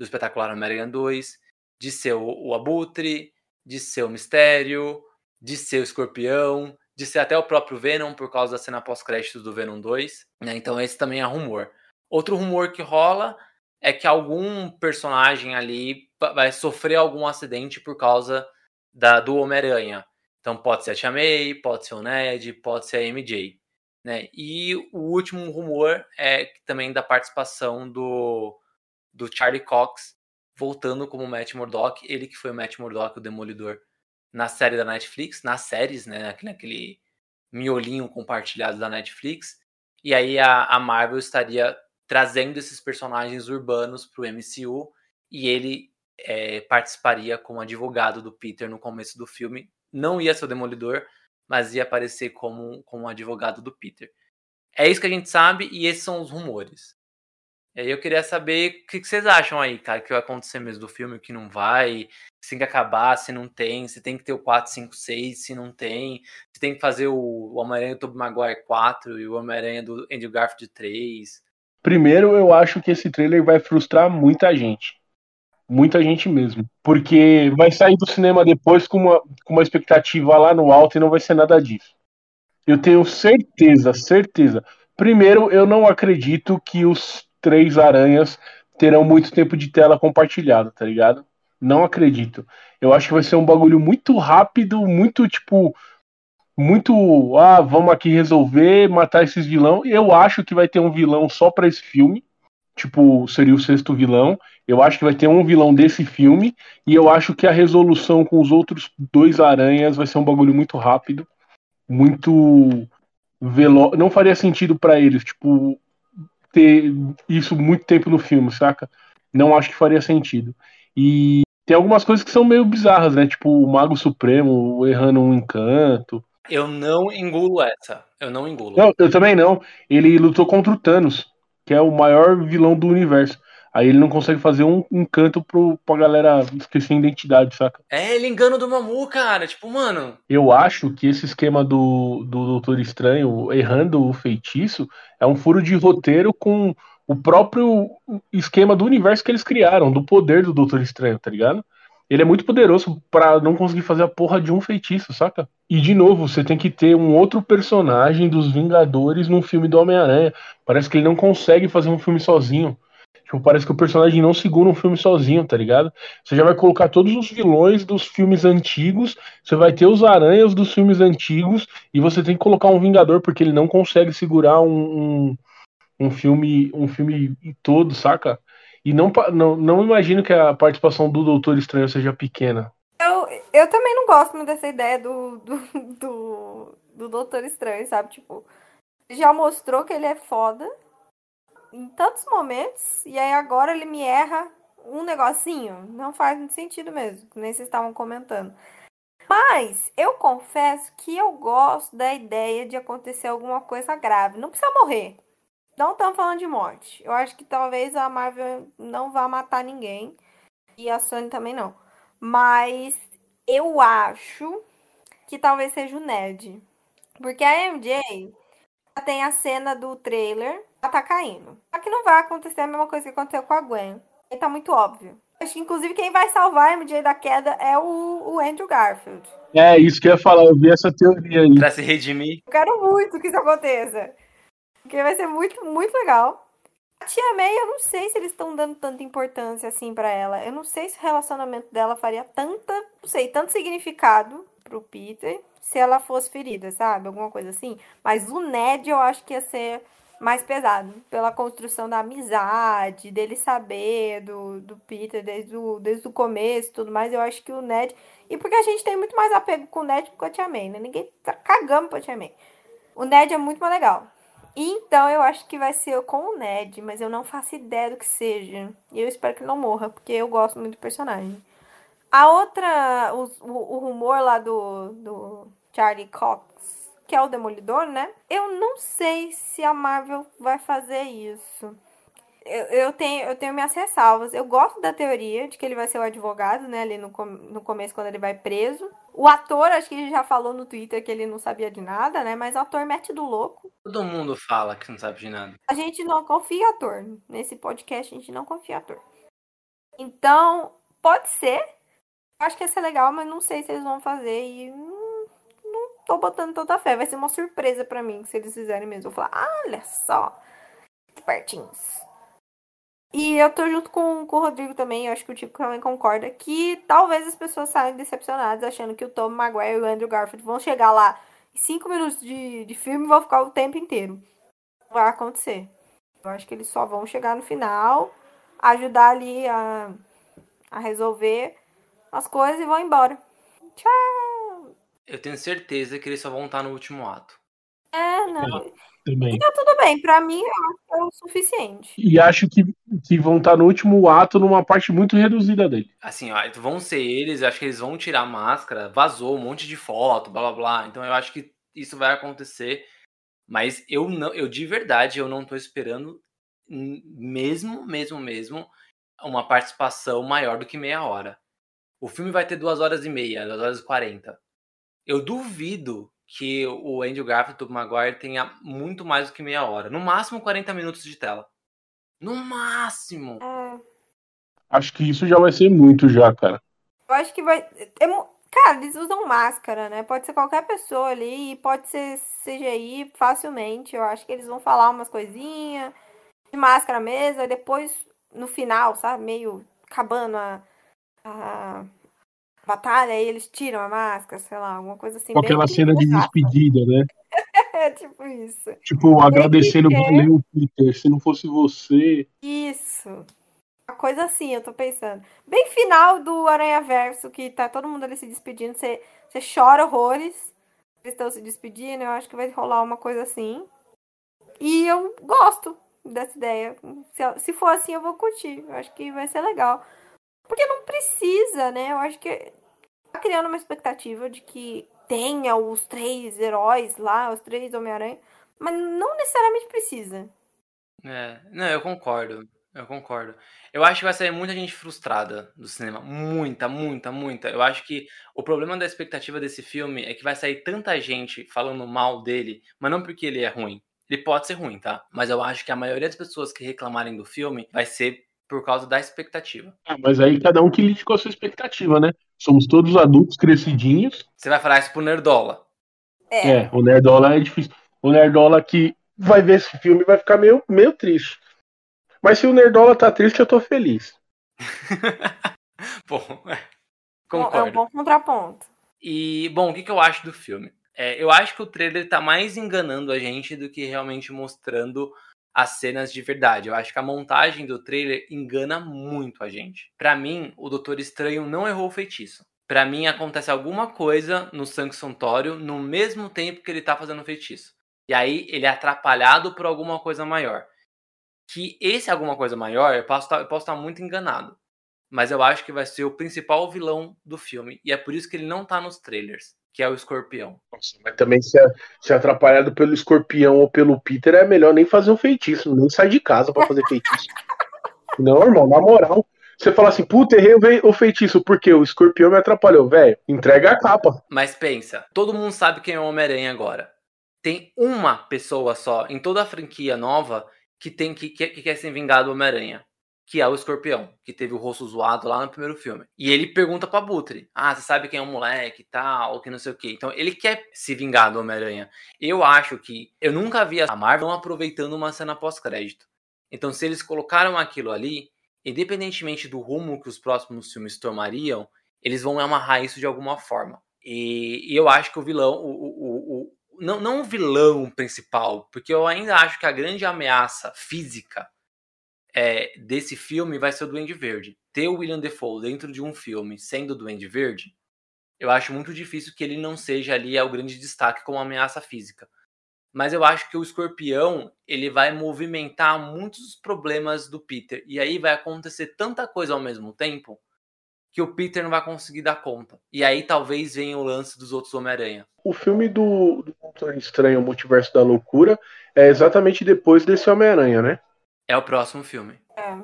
S2: do espetacular Homem-Aranha 2, de ser o, o Abutre, de ser o Mistério, de ser o Escorpião, de ser até o próprio Venom por causa da cena pós-créditos do Venom 2. Né? Então esse também é rumor. Outro rumor que rola é que algum personagem ali vai sofrer algum acidente por causa da, do Homem-Aranha. Então pode ser a Tia May, pode ser o Ned, pode ser a MJ. Né? E o último rumor é também da participação do do Charlie Cox voltando como Matt Murdock, ele que foi o Matt Murdock, o Demolidor, na série da Netflix, nas séries, né, naquele miolinho compartilhado da Netflix. E aí a, a Marvel estaria trazendo esses personagens urbanos para o MCU e ele é, participaria como advogado do Peter no começo do filme. Não ia ser o Demolidor, mas ia aparecer como, como advogado do Peter. É isso que a gente sabe e esses são os rumores. E aí eu queria saber o que, vocês acham aí, cara, que vai acontecer mesmo do filme, o que não vai, se tem que acabar, se não tem, se tem que ter o 4, 5, 6, se não tem, se tem que fazer o Homem-Aranha do Maguire 4 e o Homem-Aranha do Andrew Garfield 3.
S3: Primeiro, eu acho que esse trailer vai frustrar muita gente. Muita gente mesmo. Porque vai sair do cinema depois com uma, com uma expectativa lá no alto e não vai ser nada disso. Eu tenho certeza, certeza. Primeiro, eu não acredito que os três aranhas terão muito tempo de tela compartilhado, tá ligado? Não acredito. Eu acho que vai ser um bagulho muito rápido, muito tipo. Muito. Ah, vamos aqui resolver, matar esses vilão. Eu acho que vai ter um vilão só para esse filme. Tipo, seria o sexto vilão. Eu acho que vai ter um vilão desse filme. E eu acho que a resolução com os outros dois aranhas vai ser um bagulho muito rápido. Muito veloz. Não faria sentido para eles. Tipo, ter isso muito tempo no filme, saca? Não acho que faria sentido. E tem algumas coisas que são meio bizarras, né? Tipo o Mago Supremo errando um encanto.
S2: Eu não engulo essa. Eu não engulo.
S3: Não, eu também não. Ele lutou contra o Thanos, que é o maior vilão do universo. Aí ele não consegue fazer um encanto pro, pra galera esquecer a identidade, saca?
S2: É, ele engana do Mamu, cara. Tipo, mano.
S3: Eu acho que esse esquema do, do Doutor Estranho errando o feitiço é um furo de roteiro com o próprio esquema do universo que eles criaram, do poder do Doutor Estranho, tá ligado? Ele é muito poderoso para não conseguir fazer a porra de um feitiço, saca? E de novo, você tem que ter um outro personagem dos Vingadores num filme do Homem-Aranha. Parece que ele não consegue fazer um filme sozinho. Tipo, parece que o personagem não segura um filme sozinho, tá ligado? Você já vai colocar todos os vilões dos filmes antigos, você vai ter os aranhas dos filmes antigos, e você tem que colocar um Vingador, porque ele não consegue segurar um, um, um filme um filme todo, saca? E não, não, não imagino que a participação do Doutor Estranho seja pequena.
S1: Eu, eu também não gosto muito dessa ideia do, do, do, do Doutor Estranho, sabe? Tipo, já mostrou que ele é foda em tantos momentos, e aí agora ele me erra um negocinho. Não faz muito sentido mesmo, nem vocês estavam comentando. Mas eu confesso que eu gosto da ideia de acontecer alguma coisa grave. Não precisa morrer. Não estamos falando de morte. Eu acho que talvez a Marvel não vá matar ninguém. E a Sony também não. Mas eu acho que talvez seja o Ned. Porque a MJ tem a cena do trailer, ela tá caindo. Só que não vai acontecer a mesma coisa que aconteceu com a Gwen. E tá muito óbvio. Acho que, inclusive, quem vai salvar a MJ da queda é o, o Andrew Garfield.
S3: É, isso que eu ia falar, eu vi essa teoria aí.
S2: Pra se redimir.
S1: Eu quero muito que isso aconteça. Porque vai ser muito, muito legal. A Tia May, eu não sei se eles estão dando tanta importância assim para ela. Eu não sei se o relacionamento dela faria tanta, não sei, tanto significado pro Peter se ela fosse ferida, sabe? Alguma coisa assim. Mas o Ned eu acho que ia ser mais pesado. Pela construção da amizade, dele saber do, do Peter desde o, desde o começo e tudo mais. Eu acho que o Ned. E porque a gente tem muito mais apego com o Ned que com a Tia May, né? Ninguém tá cagando pra Tia May. O Ned é muito mais legal. Então eu acho que vai ser com o Ned, mas eu não faço ideia do que seja. E eu espero que não morra, porque eu gosto muito do personagem. A outra, o, o, o rumor lá do, do Charlie Cox, que é o Demolidor, né? Eu não sei se a Marvel vai fazer isso. Eu, eu, tenho, eu tenho minhas ressalvas. Eu gosto da teoria de que ele vai ser o advogado, né? Ali no, no começo, quando ele vai preso. O ator, acho que ele já falou no Twitter que ele não sabia de nada, né? Mas o ator mete do louco.
S2: Todo mundo fala que não sabe de nada.
S1: A gente não confia em ator. Nesse podcast, a gente não confia em ator. Então, pode ser. Acho que ia ser legal, mas não sei se eles vão fazer. E tô botando tanta fé. Vai ser uma surpresa para mim se eles fizerem mesmo. Eu vou falar, olha só. Espertinhos. E eu tô junto com, com o Rodrigo também, eu acho que o Tico também concorda, que talvez as pessoas saiam decepcionadas achando que o Tom Maguire e o Andrew Garfield vão chegar lá em cinco minutos de, de filme e vão ficar o tempo inteiro. Vai acontecer. Eu acho que eles só vão chegar no final, ajudar ali a, a resolver as coisas e vão embora. Tchau!
S2: Eu tenho certeza que eles só vão estar no último ato.
S1: É, não.
S3: Também.
S1: E tá tudo bem, pra mim eu acho que é o suficiente.
S3: E acho que, que vão estar no último ato numa parte muito reduzida dele.
S2: Assim, ó, vão ser eles, acho que eles vão tirar a máscara, vazou um monte de foto, blá blá blá. Então eu acho que isso vai acontecer. Mas eu não, eu de verdade, eu não tô esperando mesmo, mesmo, mesmo uma participação maior do que meia hora. O filme vai ter duas horas e meia, duas horas e quarenta. Eu duvido que o Andrew Garfield do Maguire tenha muito mais do que meia hora. No máximo 40 minutos de tela. No máximo.
S1: É,
S3: Acho que isso já vai ser muito já, cara.
S1: eu acho que vai. é Cara, eles usam máscara, né? Pode ser qualquer pessoa ali, pode ser CGI facilmente. Eu acho que eles vão falar umas coisinhas de máscara mesmo, e depois, no final, sabe? Meio acabando a, a batalha, aí eles tiram a máscara, sei lá, alguma coisa assim.
S3: Com aquela cena de despedida, né?
S1: É tipo isso.
S3: Tipo, agradecendo
S1: que é.
S3: valeu, Peter. Se não fosse você.
S1: Isso. Uma coisa assim, eu tô pensando. Bem final do Aranha Verso, que tá todo mundo ali se despedindo, você, você chora horrores. Eles estão se despedindo, eu acho que vai rolar uma coisa assim. E eu gosto dessa ideia. Se, se for assim, eu vou curtir. Eu acho que vai ser legal. Porque não precisa, né? Eu acho que criando uma expectativa de que tenha os três heróis lá, os três Homem-Aranha. Mas não necessariamente precisa.
S2: É, não, eu concordo. Eu concordo. Eu acho que vai sair muita gente frustrada do cinema. Muita, muita, muita. Eu acho que o problema da expectativa desse filme é que vai sair tanta gente falando mal dele, mas não porque ele é ruim. Ele pode ser ruim, tá? Mas eu acho que a maioria das pessoas que reclamarem do filme vai ser por causa da expectativa.
S3: Ah, mas aí cada um que lide com a sua expectativa, né? Somos todos adultos crescidinhos.
S2: Você vai falar isso pro Nerdola.
S3: É, o Nerdola é difícil. O Nerdola que vai ver esse filme vai ficar meio, meio triste. Mas se o Nerdola tá triste, eu tô feliz.
S2: bom, é,
S1: concordo. É um bom contraponto.
S2: E, bom, o que, que eu acho do filme? É, eu acho que o trailer tá mais enganando a gente do que realmente mostrando as cenas de verdade. Eu acho que a montagem do trailer engana muito a gente. Para mim, o Doutor Estranho não errou o feitiço. Para mim, acontece alguma coisa no Santório no mesmo tempo que ele tá fazendo o feitiço. E aí, ele é atrapalhado por alguma coisa maior. Que esse alguma coisa maior, eu posso tá, estar tá muito enganado. Mas eu acho que vai ser o principal vilão do filme. E é por isso que ele não tá nos trailers que é o escorpião.
S3: Nossa, mas também se, se é atrapalhado pelo escorpião ou pelo Peter, é melhor nem fazer um feitiço, nem sair de casa para fazer feitiço. Não, irmão, na moral. Você fala assim, puta, errei o feitiço, porque o escorpião me atrapalhou, velho. Entrega a capa.
S2: Mas pensa, todo mundo sabe quem é o Homem-Aranha agora. Tem uma pessoa só em toda a franquia nova que tem que, que, que quer ser vingado do Homem-Aranha que é o escorpião, que teve o rosto zoado lá no primeiro filme. E ele pergunta pra Butre: Ah, você sabe quem é o moleque e tal, que não sei o que. Então ele quer se vingar do Homem-Aranha. Eu acho que. Eu nunca vi a Marvel não aproveitando uma cena pós-crédito. Então, se eles colocaram aquilo ali, independentemente do rumo que os próximos filmes tomariam, eles vão amarrar isso de alguma forma. E, e eu acho que o vilão, o, o, o, não, não o vilão principal, porque eu ainda acho que a grande ameaça física é, desse filme vai ser o Duende Verde. Ter o William Defoe dentro de um filme sendo o Duende Verde, eu acho muito difícil que ele não seja ali é o grande destaque como ameaça física. Mas eu acho que o escorpião ele vai movimentar muitos problemas do Peter. E aí vai acontecer tanta coisa ao mesmo tempo que o Peter não vai conseguir dar conta. E aí talvez venha o lance dos outros Homem-Aranha.
S3: O filme do, do Estranho, o Multiverso da Loucura, é exatamente depois desse Homem-Aranha, né?
S2: É o próximo filme.
S1: É.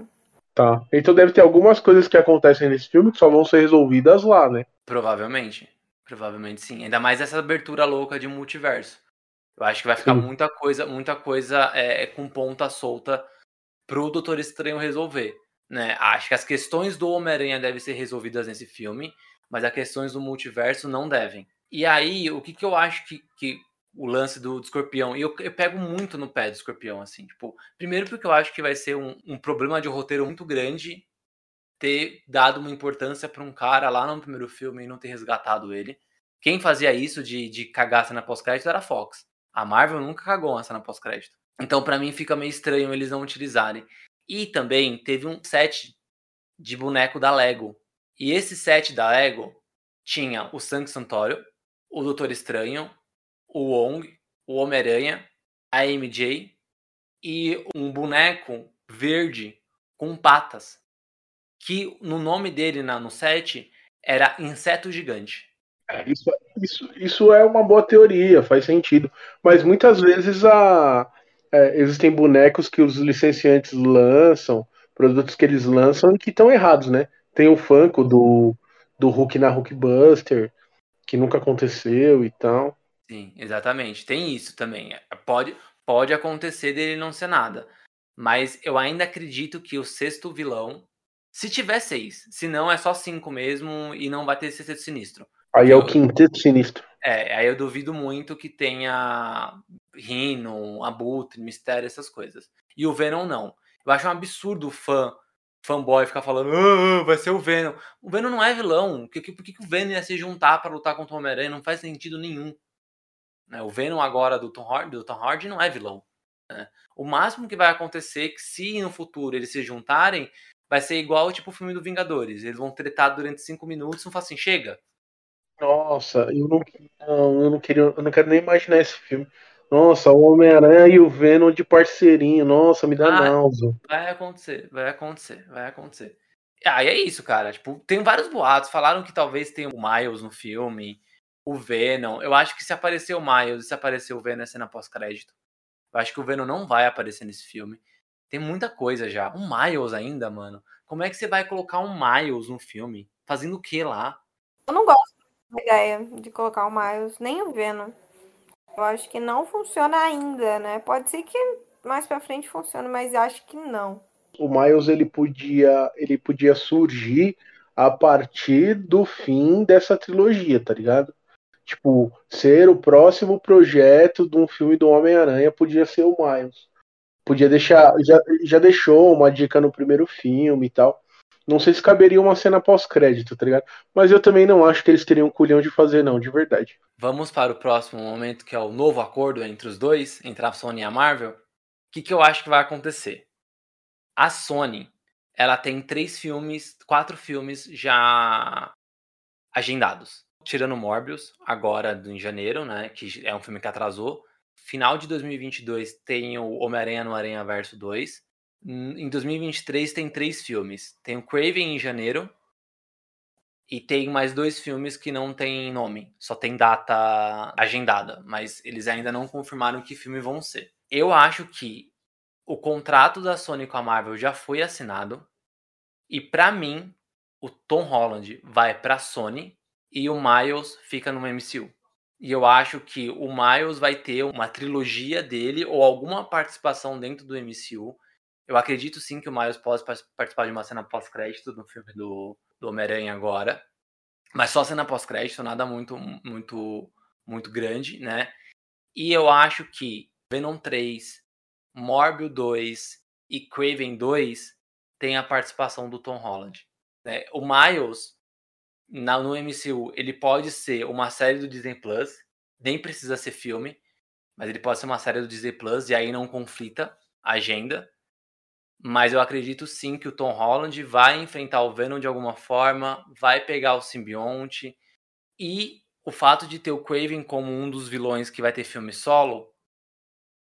S3: Tá. Então deve ter algumas coisas que acontecem nesse filme que só vão ser resolvidas lá, né?
S2: Provavelmente. Provavelmente sim. Ainda mais essa abertura louca de multiverso. Eu acho que vai ficar sim. muita coisa, muita coisa é, com ponta solta pro Doutor Estranho resolver. Né? Acho que as questões do Homem-Aranha devem ser resolvidas nesse filme, mas as questões do multiverso não devem. E aí, o que, que eu acho que, que o lance do, do escorpião. E eu, eu, pego muito no pé do escorpião, assim. Tipo, primeiro porque eu acho que vai ser um, um problema de roteiro muito grande ter dado uma importância para um cara lá no primeiro filme e não ter resgatado ele. Quem fazia isso de, de cagar cena pós-crédito era a Fox. A Marvel nunca cagou uma cena pós-crédito. Então, para mim, fica meio estranho eles não utilizarem. E também teve um set de boneco da Lego. E esse set da Lego tinha o Sangue Santório, o Doutor Estranho, o Wong, o Homem-Aranha, a MJ e um boneco verde com patas. Que no nome dele na, no set era Inseto Gigante.
S3: É, isso, isso, isso é uma boa teoria, faz sentido. Mas muitas vezes a, é, existem bonecos que os licenciantes lançam, produtos que eles lançam e que estão errados, né? Tem o Funko do, do Hulk na Hulkbuster, que nunca aconteceu e tal.
S2: Sim, exatamente. Tem isso também. É, pode, pode acontecer dele não ser nada. Mas eu ainda acredito que o sexto vilão, se tiver seis, se não é só cinco mesmo e não vai ter sexto sinistro.
S3: Aí é o quinteto sinistro.
S2: É, aí eu duvido muito que tenha Rhino, Abutre, Mistério, essas coisas. E o Venom não. Eu acho um absurdo o fã, fanboy ficar falando, ah, vai ser o Venom. O Venom não é vilão. Por que, por que o Venom ia se juntar para lutar contra o Homem-Aranha? Não faz sentido nenhum. Né? O Venom agora do Tom Hardy, do Tom Hardy não é vilão. Né? O máximo que vai acontecer é que se no futuro eles se juntarem, vai ser igual tipo o filme do Vingadores. Eles vão tretar durante cinco minutos e vão falar assim, chega.
S3: Nossa, eu não, não, eu não queria, eu não quero nem imaginar esse filme. Nossa, o Homem-Aranha e o Venom de parceirinho. Nossa, me dá ah, náusea.
S2: Vai acontecer, vai acontecer, vai acontecer. Ah, e é isso, cara. Tipo, tem vários boatos. Falaram que talvez tenha o Miles no filme o Venom. Eu acho que se aparecer o Miles e se aparecer o Venom é cena pós-crédito. Eu acho que o Venom não vai aparecer nesse filme. Tem muita coisa já. O Miles ainda, mano. Como é que você vai colocar um Miles no filme? Fazendo o que lá?
S1: Eu não gosto da ideia de colocar o Miles, nem o Venom. Eu acho que não funciona ainda, né? Pode ser que mais pra frente funcione, mas acho que não.
S3: O Miles ele podia, ele podia surgir a partir do fim dessa trilogia, tá ligado? Tipo, ser o próximo projeto de um filme do Homem-Aranha podia ser o Miles. Podia deixar. Já, já deixou uma dica no primeiro filme e tal. Não sei se caberia uma cena pós-crédito, tá ligado? Mas eu também não acho que eles teriam culhão de fazer, não, de verdade.
S2: Vamos para o próximo momento, que é o novo acordo entre os dois, entre a Sony e a Marvel. O que, que eu acho que vai acontecer? A Sony, ela tem três filmes, quatro filmes já agendados. Tirando Morbius, agora em janeiro, né? Que é um filme que atrasou. Final de 2022 tem o Homem-Aranha no Aranha Verso 2. Em 2023 tem três filmes. Tem o Craven em janeiro. E tem mais dois filmes que não tem nome, só tem data agendada, mas eles ainda não confirmaram que filme vão ser. Eu acho que o contrato da Sony com a Marvel já foi assinado. E para mim, o Tom Holland vai para Sony e o Miles fica no MCU. E eu acho que o Miles vai ter uma trilogia dele ou alguma participação dentro do MCU. Eu acredito sim que o Miles possa participar de uma cena pós-crédito no filme do, do Homem-Aranha agora. Mas só cena pós-crédito, nada muito, muito, muito grande, né? E eu acho que Venom 3, Morbius 2 e Craven 2 tem a participação do Tom Holland. Né? O Miles, na, no MCU, ele pode ser uma série do Disney Plus, nem precisa ser filme, mas ele pode ser uma série do Disney Plus e aí não conflita a agenda. Mas eu acredito sim que o Tom Holland vai enfrentar o Venom de alguma forma, vai pegar o simbionte. E o fato de ter o Craven como um dos vilões que vai ter filme solo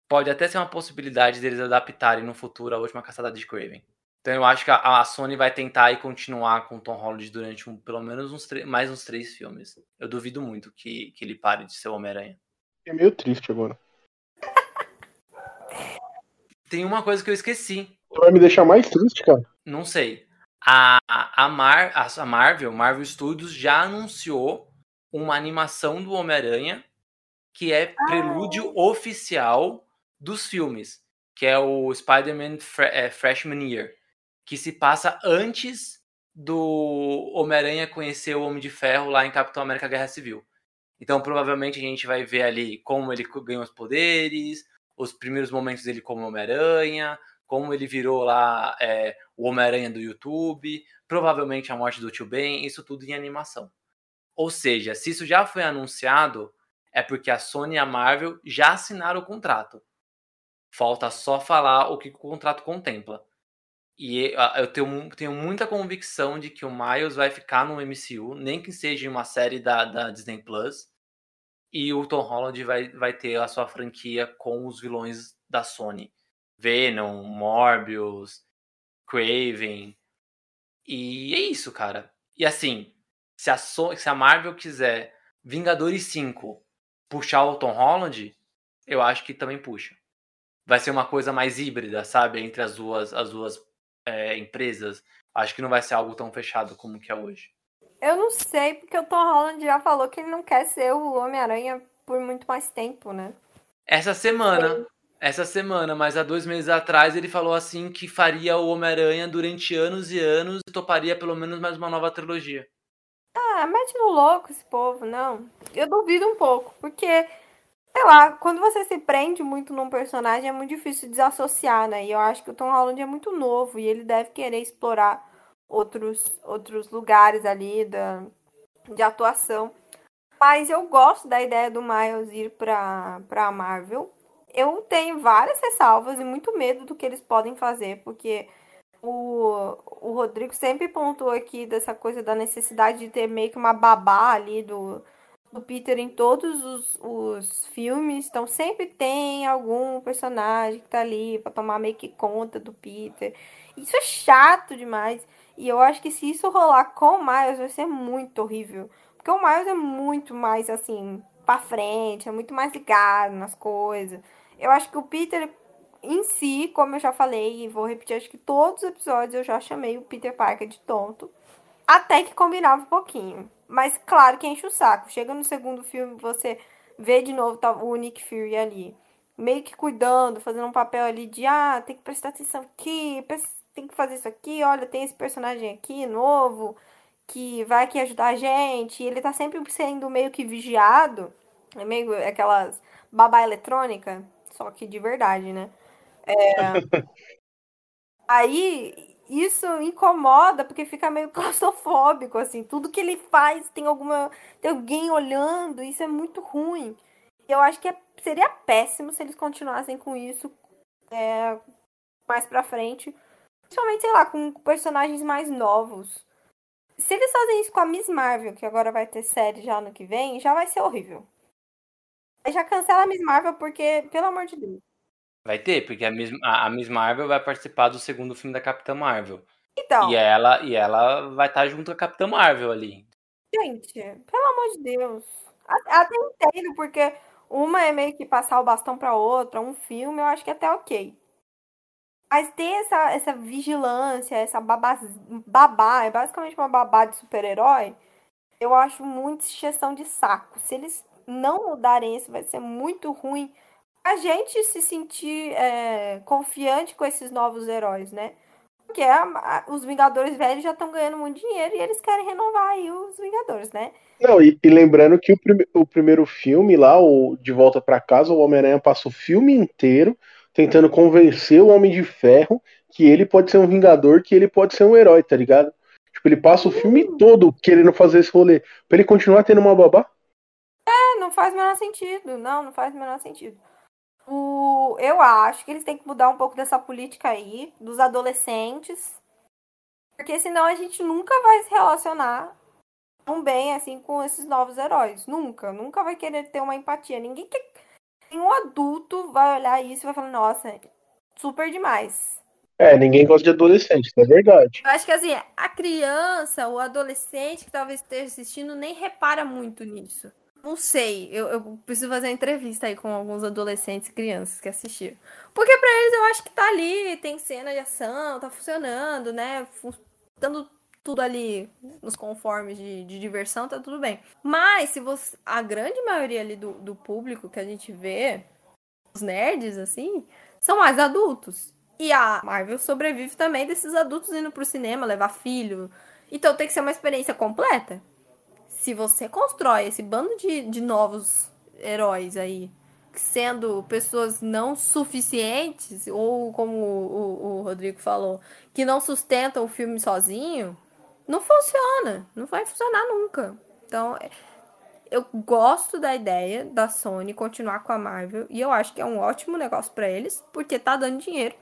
S2: pode até ser uma possibilidade deles adaptarem no futuro a última caçada de Craven. Então eu acho que a, a Sony vai tentar e continuar com o Tom Holland durante um, pelo menos uns mais uns três filmes. Eu duvido muito que, que ele pare de ser o Homem-Aranha.
S3: É meio triste agora.
S2: Tem uma coisa que eu esqueci.
S3: Vai me deixar mais triste, cara?
S2: Não sei. A, a, Mar, a Marvel, Marvel Studios, já anunciou uma animação do Homem-Aranha que é prelúdio ah. oficial dos filmes, que é o Spider-Man é, Freshman Year, que se passa antes do Homem-Aranha conhecer o Homem de Ferro lá em Capitão América Guerra Civil. Então, provavelmente a gente vai ver ali como ele ganhou os poderes, os primeiros momentos dele como Homem-Aranha, como ele virou lá é, o Homem-Aranha do YouTube, provavelmente a morte do Tio Ben, isso tudo em animação. Ou seja, se isso já foi anunciado, é porque a Sony e a Marvel já assinaram o contrato. Falta só falar o que o contrato contempla. E eu tenho, tenho muita convicção de que o Miles vai ficar no MCU, nem que seja uma série da, da Disney Plus. E o Tom Holland vai, vai ter a sua franquia com os vilões da Sony. Venom, Morbius, Craven. E é isso, cara. E assim, se a, so se a Marvel quiser Vingadores 5 puxar o Tom Holland, eu acho que também puxa vai ser uma coisa mais híbrida, sabe? Entre as duas, as duas é, empresas. Acho que não vai ser algo tão fechado como que é hoje.
S1: Eu não sei, porque o Tom Holland já falou que ele não quer ser o Homem-Aranha por muito mais tempo, né?
S2: Essa semana. Sim. Essa semana, mas há dois meses atrás ele falou assim que faria o Homem-Aranha durante anos e anos e toparia pelo menos mais uma nova trilogia.
S1: Ah, mete no louco esse povo, não. Eu duvido um pouco, porque sei lá, quando você se prende muito num personagem é muito difícil desassociar, né? E eu acho que o Tom Holland é muito novo e ele deve querer explorar outros, outros lugares ali da, de atuação. Mas eu gosto da ideia do Miles ir para a Marvel. Eu tenho várias ressalvas e muito medo do que eles podem fazer, porque o, o Rodrigo sempre pontuou aqui dessa coisa da necessidade de ter meio que uma babá ali do, do Peter em todos os, os filmes, então sempre tem algum personagem que tá ali para tomar meio que conta do Peter. Isso é chato demais. E eu acho que se isso rolar com o Miles vai ser muito horrível. Porque o Miles é muito mais assim, para frente, é muito mais ligado nas coisas. Eu acho que o Peter em si, como eu já falei e vou repetir, acho que todos os episódios eu já chamei o Peter Parker de tonto. Até que combinava um pouquinho. Mas claro que enche o saco. Chega no segundo filme, você vê de novo tá, o Nick Fury ali. Meio que cuidando, fazendo um papel ali de ah, tem que prestar atenção aqui, tem que fazer isso aqui, olha, tem esse personagem aqui novo que vai aqui ajudar a gente. E ele tá sempre sendo meio que vigiado. É meio aquelas babá eletrônica, só que de verdade, né? É... Aí isso incomoda porque fica meio claustrofóbico, assim. Tudo que ele faz tem alguma. tem alguém olhando, isso é muito ruim. Eu acho que é, seria péssimo se eles continuassem com isso é, mais pra frente. Principalmente, sei lá, com personagens mais novos. Se eles fazem isso com a Miss Marvel, que agora vai ter série já no que vem, já vai ser horrível. Já cancela a Miss Marvel porque, pelo amor de Deus.
S2: Vai ter, porque a Miss, a Miss Marvel vai participar do segundo filme da Capitã Marvel.
S1: Então.
S2: E ela, e ela vai estar junto com a Capitã Marvel ali.
S1: Gente, pelo amor de Deus. Até entendo, porque uma é meio que passar o bastão para outra, um filme, eu acho que é até ok. Mas ter essa, essa vigilância, essa babá, babá, é basicamente uma babá de super-herói, eu acho muito exceção de saco. Se eles não mudarem isso, vai ser muito ruim a gente se sentir é, confiante com esses novos heróis, né? Porque a, a, os Vingadores velhos já estão ganhando muito dinheiro e eles querem renovar aí os Vingadores, né?
S3: Não, e, e lembrando que o, prime, o, primeiro filme lá, o De Volta para Casa, o Homem-Aranha passa o filme inteiro tentando convencer o Homem de Ferro que ele pode ser um Vingador, que ele pode ser um herói, tá ligado? Tipo, ele passa o filme todo querendo fazer esse rolê. Pra ele continuar tendo uma babá?
S1: É, não faz o menor sentido. Não, não faz o menor sentido. O, eu acho que eles têm que mudar um pouco dessa política aí, dos adolescentes. Porque senão a gente nunca vai se relacionar tão bem assim com esses novos heróis. Nunca. Nunca vai querer ter uma empatia. Ninguém quer. Nenhum adulto vai olhar isso e vai falar, nossa, super demais.
S3: É, ninguém gosta de adolescente, é verdade.
S1: Eu acho que assim, a criança, o adolescente que talvez esteja assistindo, nem repara muito nisso. Não sei, eu, eu, preciso fazer uma entrevista aí com alguns adolescentes e crianças que assistiram. Porque para eles eu acho que tá ali, tem cena de ação, tá funcionando, né? Dando tudo ali nos conformes de, de, diversão, tá tudo bem. Mas se você. A grande maioria ali do, do público que a gente vê, os nerds, assim, são mais adultos. E a Marvel sobrevive também desses adultos indo pro cinema, levar filho. Então tem que ser uma experiência completa se você constrói esse bando de, de novos heróis aí, sendo pessoas não suficientes, ou como o, o, Rodrigo falou, que não sustentam o filme sozinho, não funciona. Não vai funcionar nunca. Então, é, eu gosto da ideia da Sony continuar com a Marvel e eu acho que é um ótimo negócio para eles, porque tá dando dinheiro.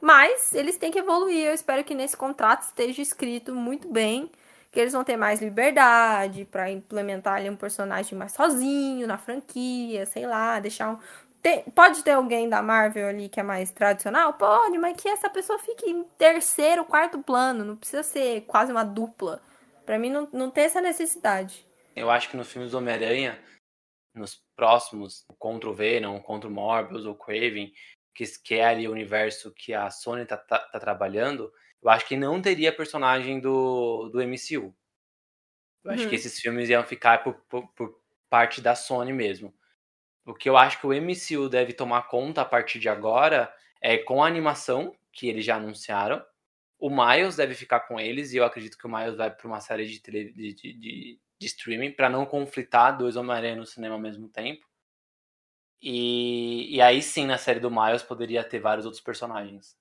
S1: Mas eles têm que evoluir. Eu espero que nesse contrato esteja escrito muito bem que eles vão ter mais liberdade para implementar ali um personagem mais sozinho na franquia, sei lá, deixar um. Tem, pode ter alguém da Marvel ali que é mais tradicional? Pode, mas que essa pessoa fique em terceiro, quarto plano. Não precisa ser quase uma dupla. Para mim, não, não tem essa necessidade.
S2: Eu acho que nos filmes do Homem-Aranha, nos próximos, contra o Venom, contra o Morbius ou Craven, que, que é ali o universo que a Sony tá, tá, tá trabalhando, eu acho que não teria personagem do, do MCU. Eu acho que uhum. esses filmes iam ficar por, por, por, parte da Sony mesmo. O que eu acho que o MCU deve tomar conta a partir de agora é com a animação, que eles já anunciaram. O Miles deve ficar com eles, e eu acredito que o Miles vai para uma série de, de, de, de streaming, para não conflitar dois Homem-Aranha no cinema ao mesmo tempo. E, e aí sim, na série do Miles, poderia ter vários outros personagens.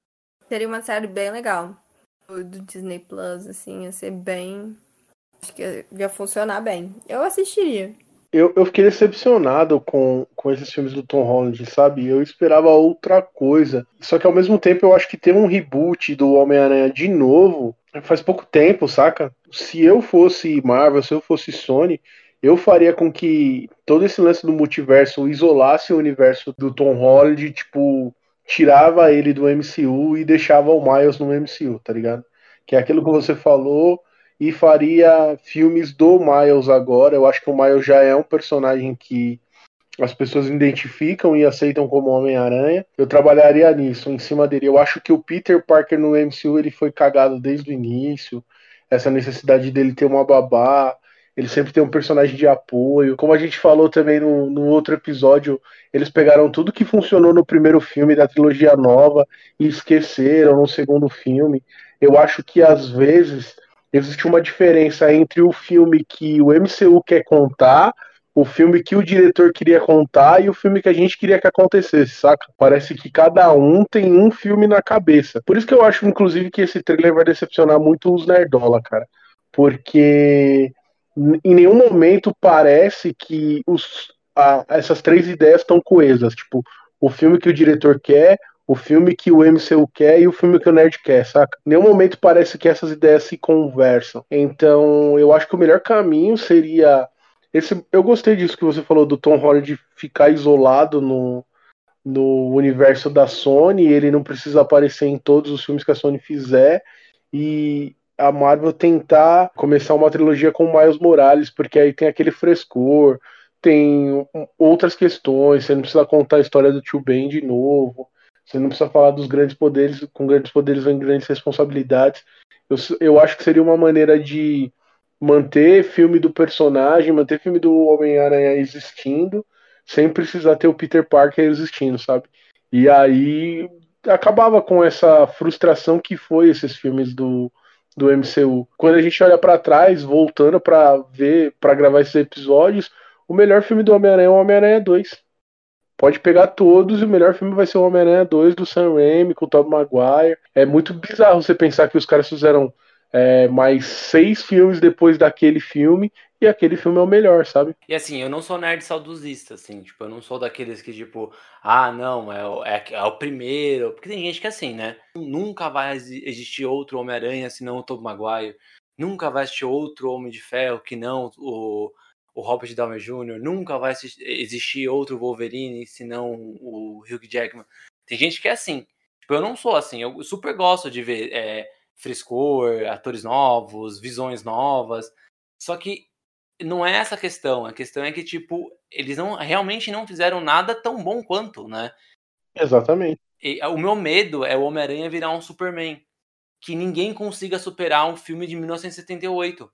S1: Seria uma série bem legal do Disney Plus, assim, ia ser bem. Acho que ia funcionar bem. Eu assistiria.
S3: Eu, eu fiquei decepcionado com, com esses filmes do Tom Holland, sabe? Eu esperava outra coisa. Só que ao mesmo tempo eu acho que ter um reboot do Homem-Aranha de novo faz pouco tempo, saca? Se eu fosse Marvel, se eu fosse Sony, eu faria com que todo esse lance do multiverso isolasse o universo do Tom Holland, tipo, tirava ele do MCU e deixava o Miles no MCU, tá ligado? Que é aquilo que você falou e faria filmes do Miles agora. Eu acho que o Miles já é um personagem que as pessoas identificam e aceitam como Homem-Aranha. Eu trabalharia nisso, em cima dele. Eu acho que o Peter Parker no MCU ele foi cagado desde o início. Essa necessidade dele ter uma babá, ele sempre tem um personagem de apoio. Como a gente falou também no, no outro episódio, eles pegaram tudo que funcionou no primeiro filme da trilogia nova e esqueceram no segundo filme. Eu acho que às vezes existe uma diferença entre o filme que o MCU quer contar, o filme que o diretor queria contar e o filme que a gente queria que acontecesse, saca? Parece que cada um tem um filme na cabeça. Por isso que eu acho, inclusive, que esse trailer vai decepcionar muito os Nerdola, cara. Porque em nenhum momento parece que os, a, essas três ideias estão coesas. Tipo, o filme que o diretor quer, o filme que o MCU quer e o filme que o Nerd quer, saca? Em nenhum momento parece que essas ideias se conversam. Então, eu acho que o melhor caminho seria. Esse, eu gostei disso que você falou do Tom Holland ficar isolado no, no universo da Sony, ele não precisa aparecer em todos os filmes que a Sony fizer. E a Marvel tentar começar uma trilogia com Miles Morales, porque aí tem aquele frescor, tem outras questões, você não precisa contar a história do Tio Ben de novo, você não precisa falar dos grandes poderes, com grandes poderes vem grandes responsabilidades. Eu, eu acho que seria uma maneira de manter filme do personagem, manter filme do Homem-Aranha existindo, sem precisar ter o Peter Parker existindo, sabe? E aí acabava com essa frustração que foi esses filmes do, do MCU. Quando a gente olha para trás, voltando para ver, para gravar esses episódios, o melhor filme do Homem-Aranha é o Homem-Aranha 2. Pode pegar todos e o melhor filme vai ser o Homem-Aranha 2 do Sam Raimi com o Tobey Maguire. É muito bizarro você pensar que os caras fizeram é, mais seis filmes depois daquele filme e aquele filme é o melhor, sabe?
S2: E assim, eu não sou nerd saudosista, assim, tipo, eu não sou daqueles que, tipo, ah, não, é o, é, é o primeiro, porque tem gente que é assim, né? Nunca vai existir outro Homem-Aranha senão o Tobey Maguire, nunca vai existir outro Homem de Ferro que não o, o Robert Downey Jr., nunca vai existir outro Wolverine senão o Hugh Jackman. Tem gente que é assim, tipo, eu não sou assim, eu super gosto de ver é, frescor, atores novos, visões novas, só que não é essa a questão. A questão é que, tipo, eles não realmente não fizeram nada tão bom quanto, né?
S3: Exatamente.
S2: E, o meu medo é o Homem-Aranha virar um Superman. Que ninguém consiga superar um filme de 1978.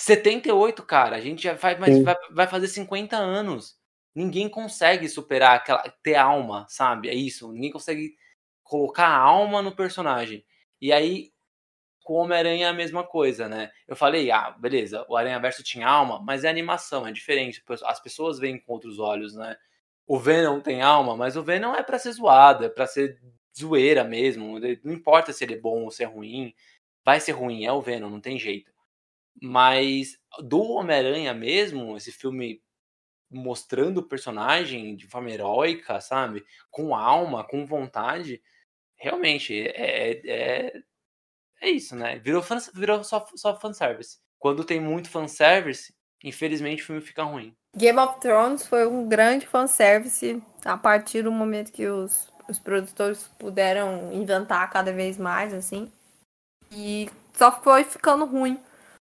S2: 78, cara, a gente já vai, mas vai, vai fazer 50 anos. Ninguém consegue superar aquela. ter alma, sabe? É isso. Ninguém consegue colocar alma no personagem. E aí, com o Homem-Aranha é a mesma coisa, né? Eu falei, ah, beleza, o Aranha Verso tinha alma, mas é animação, é diferente. As pessoas veem com outros olhos, né? O Venom tem alma, mas o Venom é para ser zoado, é pra ser zoeira mesmo. Não importa se ele é bom ou se é ruim. Vai ser ruim, é o Venom, não tem jeito. Mas do Homem-Aranha mesmo, esse filme mostrando o personagem de forma heróica, sabe? Com alma, com vontade, realmente é, é, é isso, né? Virou, fan, virou só, só fanservice. Quando tem muito fanservice, infelizmente o filme fica ruim.
S1: Game of Thrones foi um grande fanservice a partir do momento que os, os produtores puderam inventar cada vez mais, assim. E só foi ficando ruim.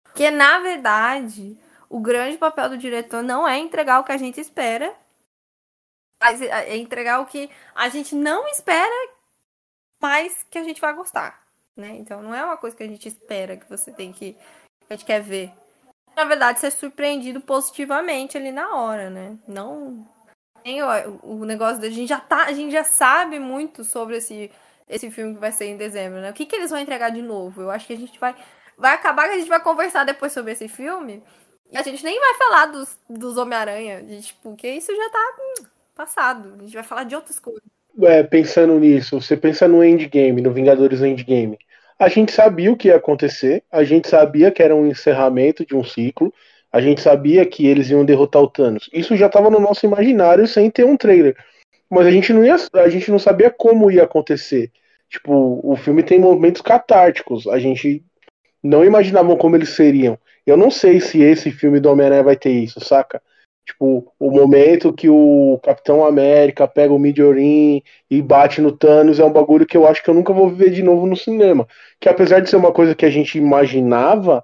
S1: Porque, na verdade, o grande papel do diretor não é entregar o que a gente espera, mas é entregar o que a gente não espera, mas que a gente vai gostar né? Então não é uma coisa que a gente espera que você tem que. que a gente quer ver. Na verdade, ser surpreendido positivamente ali na hora, né? Não. Tem o, o negócio da gente já tá. A gente já sabe muito sobre esse, esse filme que vai ser em dezembro, né? O que, que eles vão entregar de novo? Eu acho que a gente vai. Vai acabar que a gente vai conversar depois sobre esse filme. E a gente nem vai falar dos, dos Homem-Aranha. Tipo, porque isso já tá hum, passado. A gente vai falar de outras coisas.
S3: É, pensando nisso, você pensa no Endgame, no Vingadores Endgame a gente sabia o que ia acontecer, a gente sabia que era um encerramento de um ciclo, a gente sabia que eles iam derrotar o Thanos. Isso já estava no nosso imaginário sem ter um trailer. Mas a gente não ia, a gente não sabia como ia acontecer. Tipo, o filme tem momentos catárticos, a gente não imaginava como eles seriam. Eu não sei se esse filme do Homem-Aranha vai ter isso, saca? Tipo, o momento que o Capitão América pega o Midiorin e bate no Thanos é um bagulho que eu acho que eu nunca vou ver de novo no cinema. Que apesar de ser uma coisa que a gente imaginava,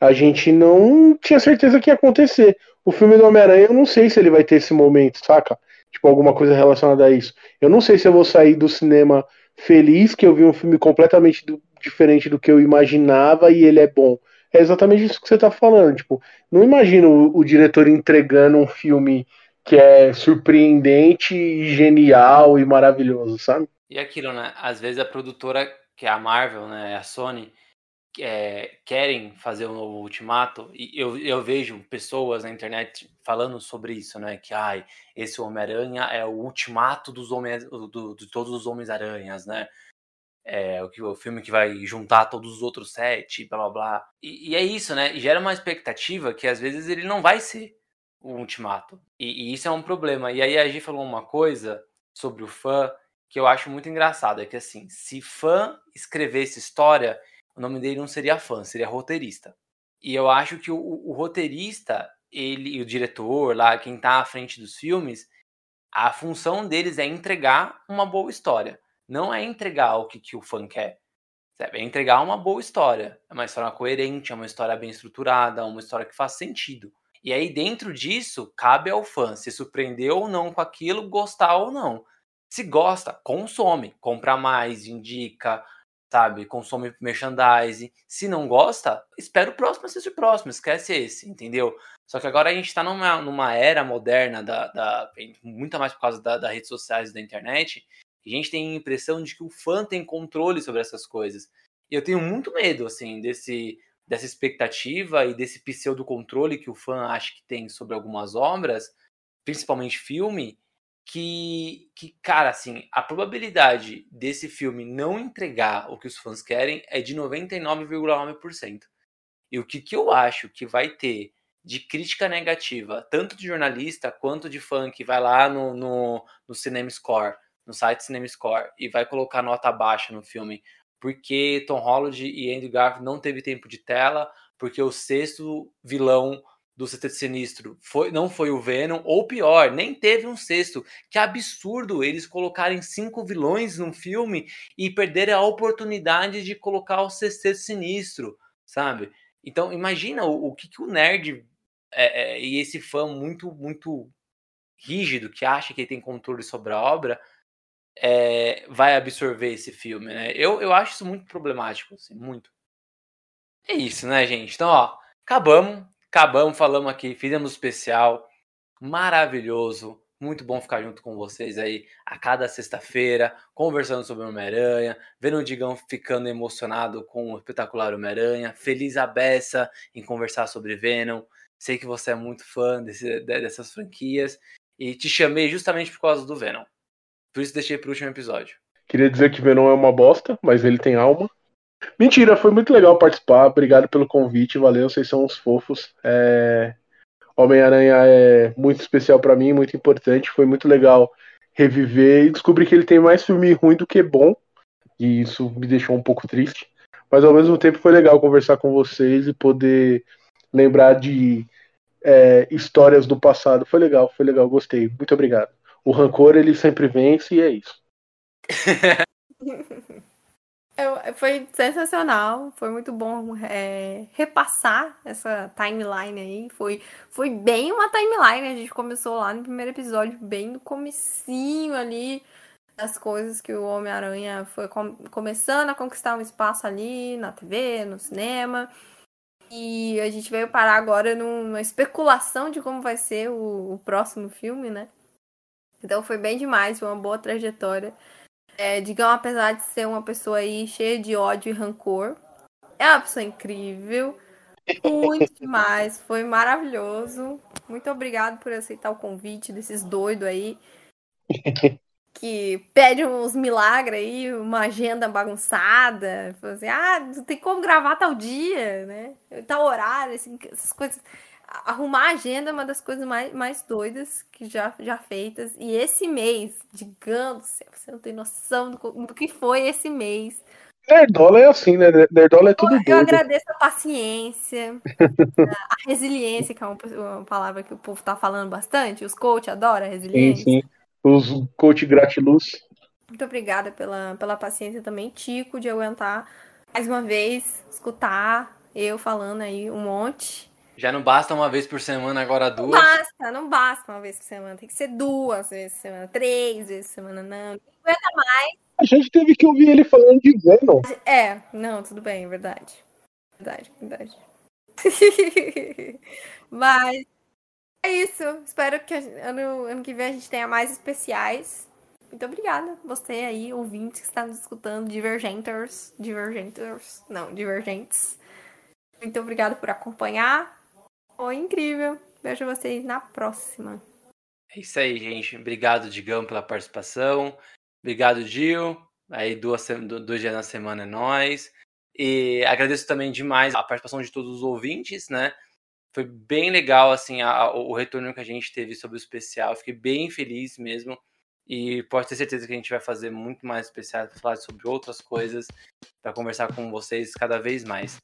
S3: a gente não tinha certeza que ia acontecer. O filme do Homem-Aranha, eu não sei se ele vai ter esse momento, saca? Tipo, alguma coisa relacionada a isso. Eu não sei se eu vou sair do cinema feliz que eu vi um filme completamente do, diferente do que eu imaginava e ele é bom é exatamente isso que você tá falando. Tipo, não imagino o, o diretor entregando um filme que é surpreendente e genial e maravilhoso, sabe?
S2: E aquilo, né? Às vezes a produtora, que é a Marvel, né? A Sony, é, querem fazer um novo ultimato, e eu, eu vejo pessoas na internet falando sobre isso, né? Que ai, esse Homem-Aranha é o ultimato dos homens, do, de todos os Homens-Aranhas, né? É o, que, o filme que vai juntar todos os outros sete, blá blá blá. E, e, é isso, né? E gera uma expectativa que às vezes ele não vai ser o ultimato. E, e isso é um problema. E aí a G falou uma coisa sobre o fã que eu acho muito engraçado. É que assim, se fã escrevesse história o nome dele não seria fã, seria roteirista. E eu acho que o, o roteirista, ele e o diretor lá, quem tá à frente dos filmes, a função deles é entregar uma boa história. Não é entregar o que, que o fã quer. Sabe? É entregar uma boa história. É uma história coerente, é uma história bem estruturada, uma história que faz sentido. E aí, dentro disso, cabe ao fã se surpreender ou não com aquilo, gostar ou não. Se gosta, consome, compra mais, indica, sabe? Consome merchandising. Se não gosta, espera o próximo assistir o próximo, esquece esse, entendeu? Só que agora a gente tá numa, numa era moderna, da, da, muito mais por causa da, das redes sociais da internet, a gente tem a impressão de que o fã tem controle sobre essas coisas. E eu tenho muito medo, assim, desse, dessa expectativa e desse pseudo-controle que o fã acha que tem sobre algumas obras, principalmente filme, que, que, cara, assim, a probabilidade desse filme não entregar o que os fãs querem é de 99,9%. E o que, que eu acho que vai ter de crítica negativa, tanto de jornalista quanto de fã que vai lá no, no, no Cinema Score, no site Cinema Score, e vai colocar nota baixa no filme, porque Tom Holland e Andrew Garfield não teve tempo de tela, porque o sexto vilão do Sexteto Sinistro foi, não foi o Venom, ou pior, nem teve um sexto. Que absurdo eles colocarem cinco vilões num filme e perderem a oportunidade de colocar o Sexteto Sinistro, sabe? Então, imagina o, o que, que o nerd é, é, e esse fã muito, muito rígido, que acha que ele tem controle sobre a obra, é, vai absorver esse filme, né? Eu, eu acho isso muito problemático, assim, muito. É isso, né, gente? Então, ó, acabamos. Acabamos, falamos aqui, fizemos especial maravilhoso. Muito bom ficar junto com vocês aí a cada sexta-feira, conversando sobre Homem-Aranha, vendo o Digão ficando emocionado com o espetacular Homem-Aranha, feliz a beça em conversar sobre Venom. Sei que você é muito fã desse, dessas franquias e te chamei justamente por causa do Venom. Por isso deixei pro último episódio.
S3: Queria dizer que Venom é uma bosta, mas ele tem alma. Mentira, foi muito legal participar. Obrigado pelo convite, valeu, vocês são uns fofos. É... Homem-Aranha é muito especial para mim, muito importante. Foi muito legal reviver e descobrir que ele tem mais filme ruim do que bom. E isso me deixou um pouco triste. Mas ao mesmo tempo foi legal conversar com vocês e poder lembrar de é, histórias do passado. Foi legal, foi legal, gostei. Muito obrigado. O rancor ele sempre vence e é isso.
S1: Eu, foi sensacional, foi muito bom é, repassar essa timeline aí. Foi, foi bem uma timeline, a gente começou lá no primeiro episódio, bem no comecinho ali das coisas que o Homem-Aranha foi com, começando a conquistar um espaço ali na TV, no cinema. E a gente veio parar agora numa especulação de como vai ser o, o próximo filme, né? Então foi bem demais, foi uma boa trajetória. É, Digão, apesar de ser uma pessoa aí cheia de ódio e rancor, é uma pessoa incrível. Muito demais. Foi maravilhoso. Muito obrigado por aceitar o convite desses doidos aí. Que pedem uns milagres aí, uma agenda bagunçada. Assim, ah, não tem como gravar tal dia, né? Tal horário, assim, essas coisas arrumar a agenda é uma das coisas mais, mais doidas que já, já feitas. E esse mês, digamos, você não tem noção do, do que foi esse mês.
S3: Nerdola é assim, né? Nerdola é tudo eu, doido.
S1: Eu agradeço a paciência, a resiliência, que é uma, uma, palavra que o povo tá falando bastante. Os coach adoram a resiliência. Sim, sim.
S3: Os coach gratiluz.
S1: Muito obrigada pela, pela paciência também, Tico, de aguentar mais uma vez, escutar eu falando aí um monte.
S2: Já não basta uma vez por semana, agora duas.
S1: Não basta, não basta uma vez por semana. Tem que ser duas vezes por semana, três vezes por semana, não. Não aguenta mais.
S3: A gente teve que ouvir ele falando de Venom.
S1: É, não, tudo bem, é verdade. Verdade, verdade. Mas é isso. Espero que ano, ano que vem a gente tenha mais especiais. Muito obrigada. Você aí, ouvinte que está nos escutando, divergenters, divergenters, não, divergentes. Muito obrigada por acompanhar. Foi incrível. Vejo vocês na próxima.
S2: É isso aí, gente. Obrigado, Digão, pela participação. Obrigado, Gil. Aí duas, dois dias na semana é nós. E agradeço também demais a participação de todos os ouvintes, né? Foi bem legal, assim, a, o retorno que a gente teve sobre o especial. Fiquei bem feliz mesmo. E pode ter certeza que a gente vai fazer muito mais especiais para falar sobre outras coisas, para conversar com vocês cada vez mais.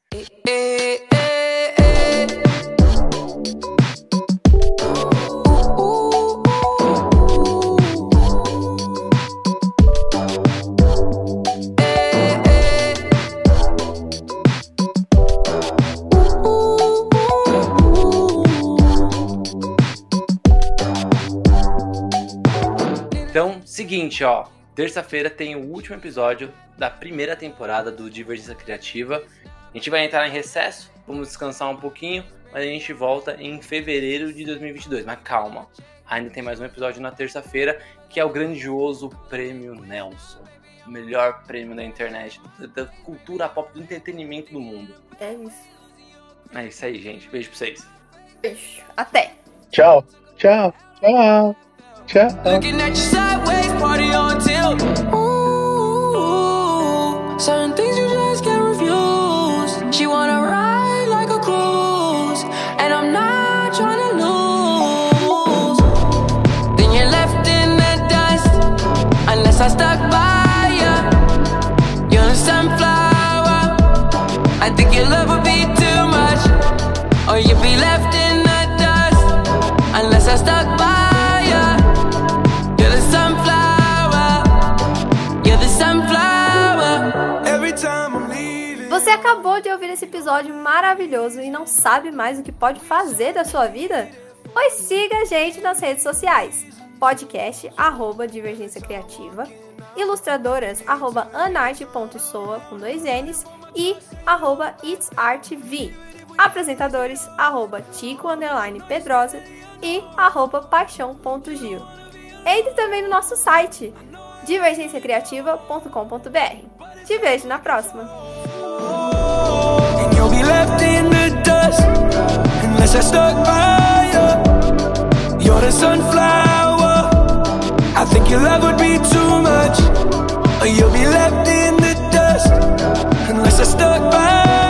S2: Seguinte, ó. Terça-feira tem o último episódio da primeira temporada do Divergência Criativa. A gente vai entrar em recesso, vamos descansar um pouquinho, mas a gente volta em fevereiro de 2022. Mas calma, ainda tem mais um episódio na terça-feira, que é o grandioso Prêmio Nelson. O melhor prêmio da internet, da cultura pop, do entretenimento do mundo.
S1: É isso.
S2: É isso aí, gente. Beijo pra vocês.
S1: Beijo. Até.
S3: Tchau. Tchau. Tchau. Tchau.
S4: Looking at you sideways, party on tilt. Ooh, certain things you just can't refuse. She wanna ride I stuck by you. You're a sunflower. I think your love would be too much, or you'd be left in the dust, unless I stuck by you. You're the sunflower. You're the sunflower. Every time I'm leaving.
S1: Você acabou de ouvir esse episódio maravilhoso e não sabe mais o que pode fazer da sua vida? Pois siga a gente nas redes sociais. Podcast, arroba Divergência Criativa. Ilustradoras, arroba anarte.soa, com dois N's. E arroba itsartv. Apresentadores, arroba Tico, underline Pedrosa. E arroba paixão.gil. Entre também no nosso site, divergenciacriativa.com.br. Te vejo na próxima!
S4: I stuck by you. You're sunflower. I think your love would be too much, or you'll be left in the dust. Unless I stuck by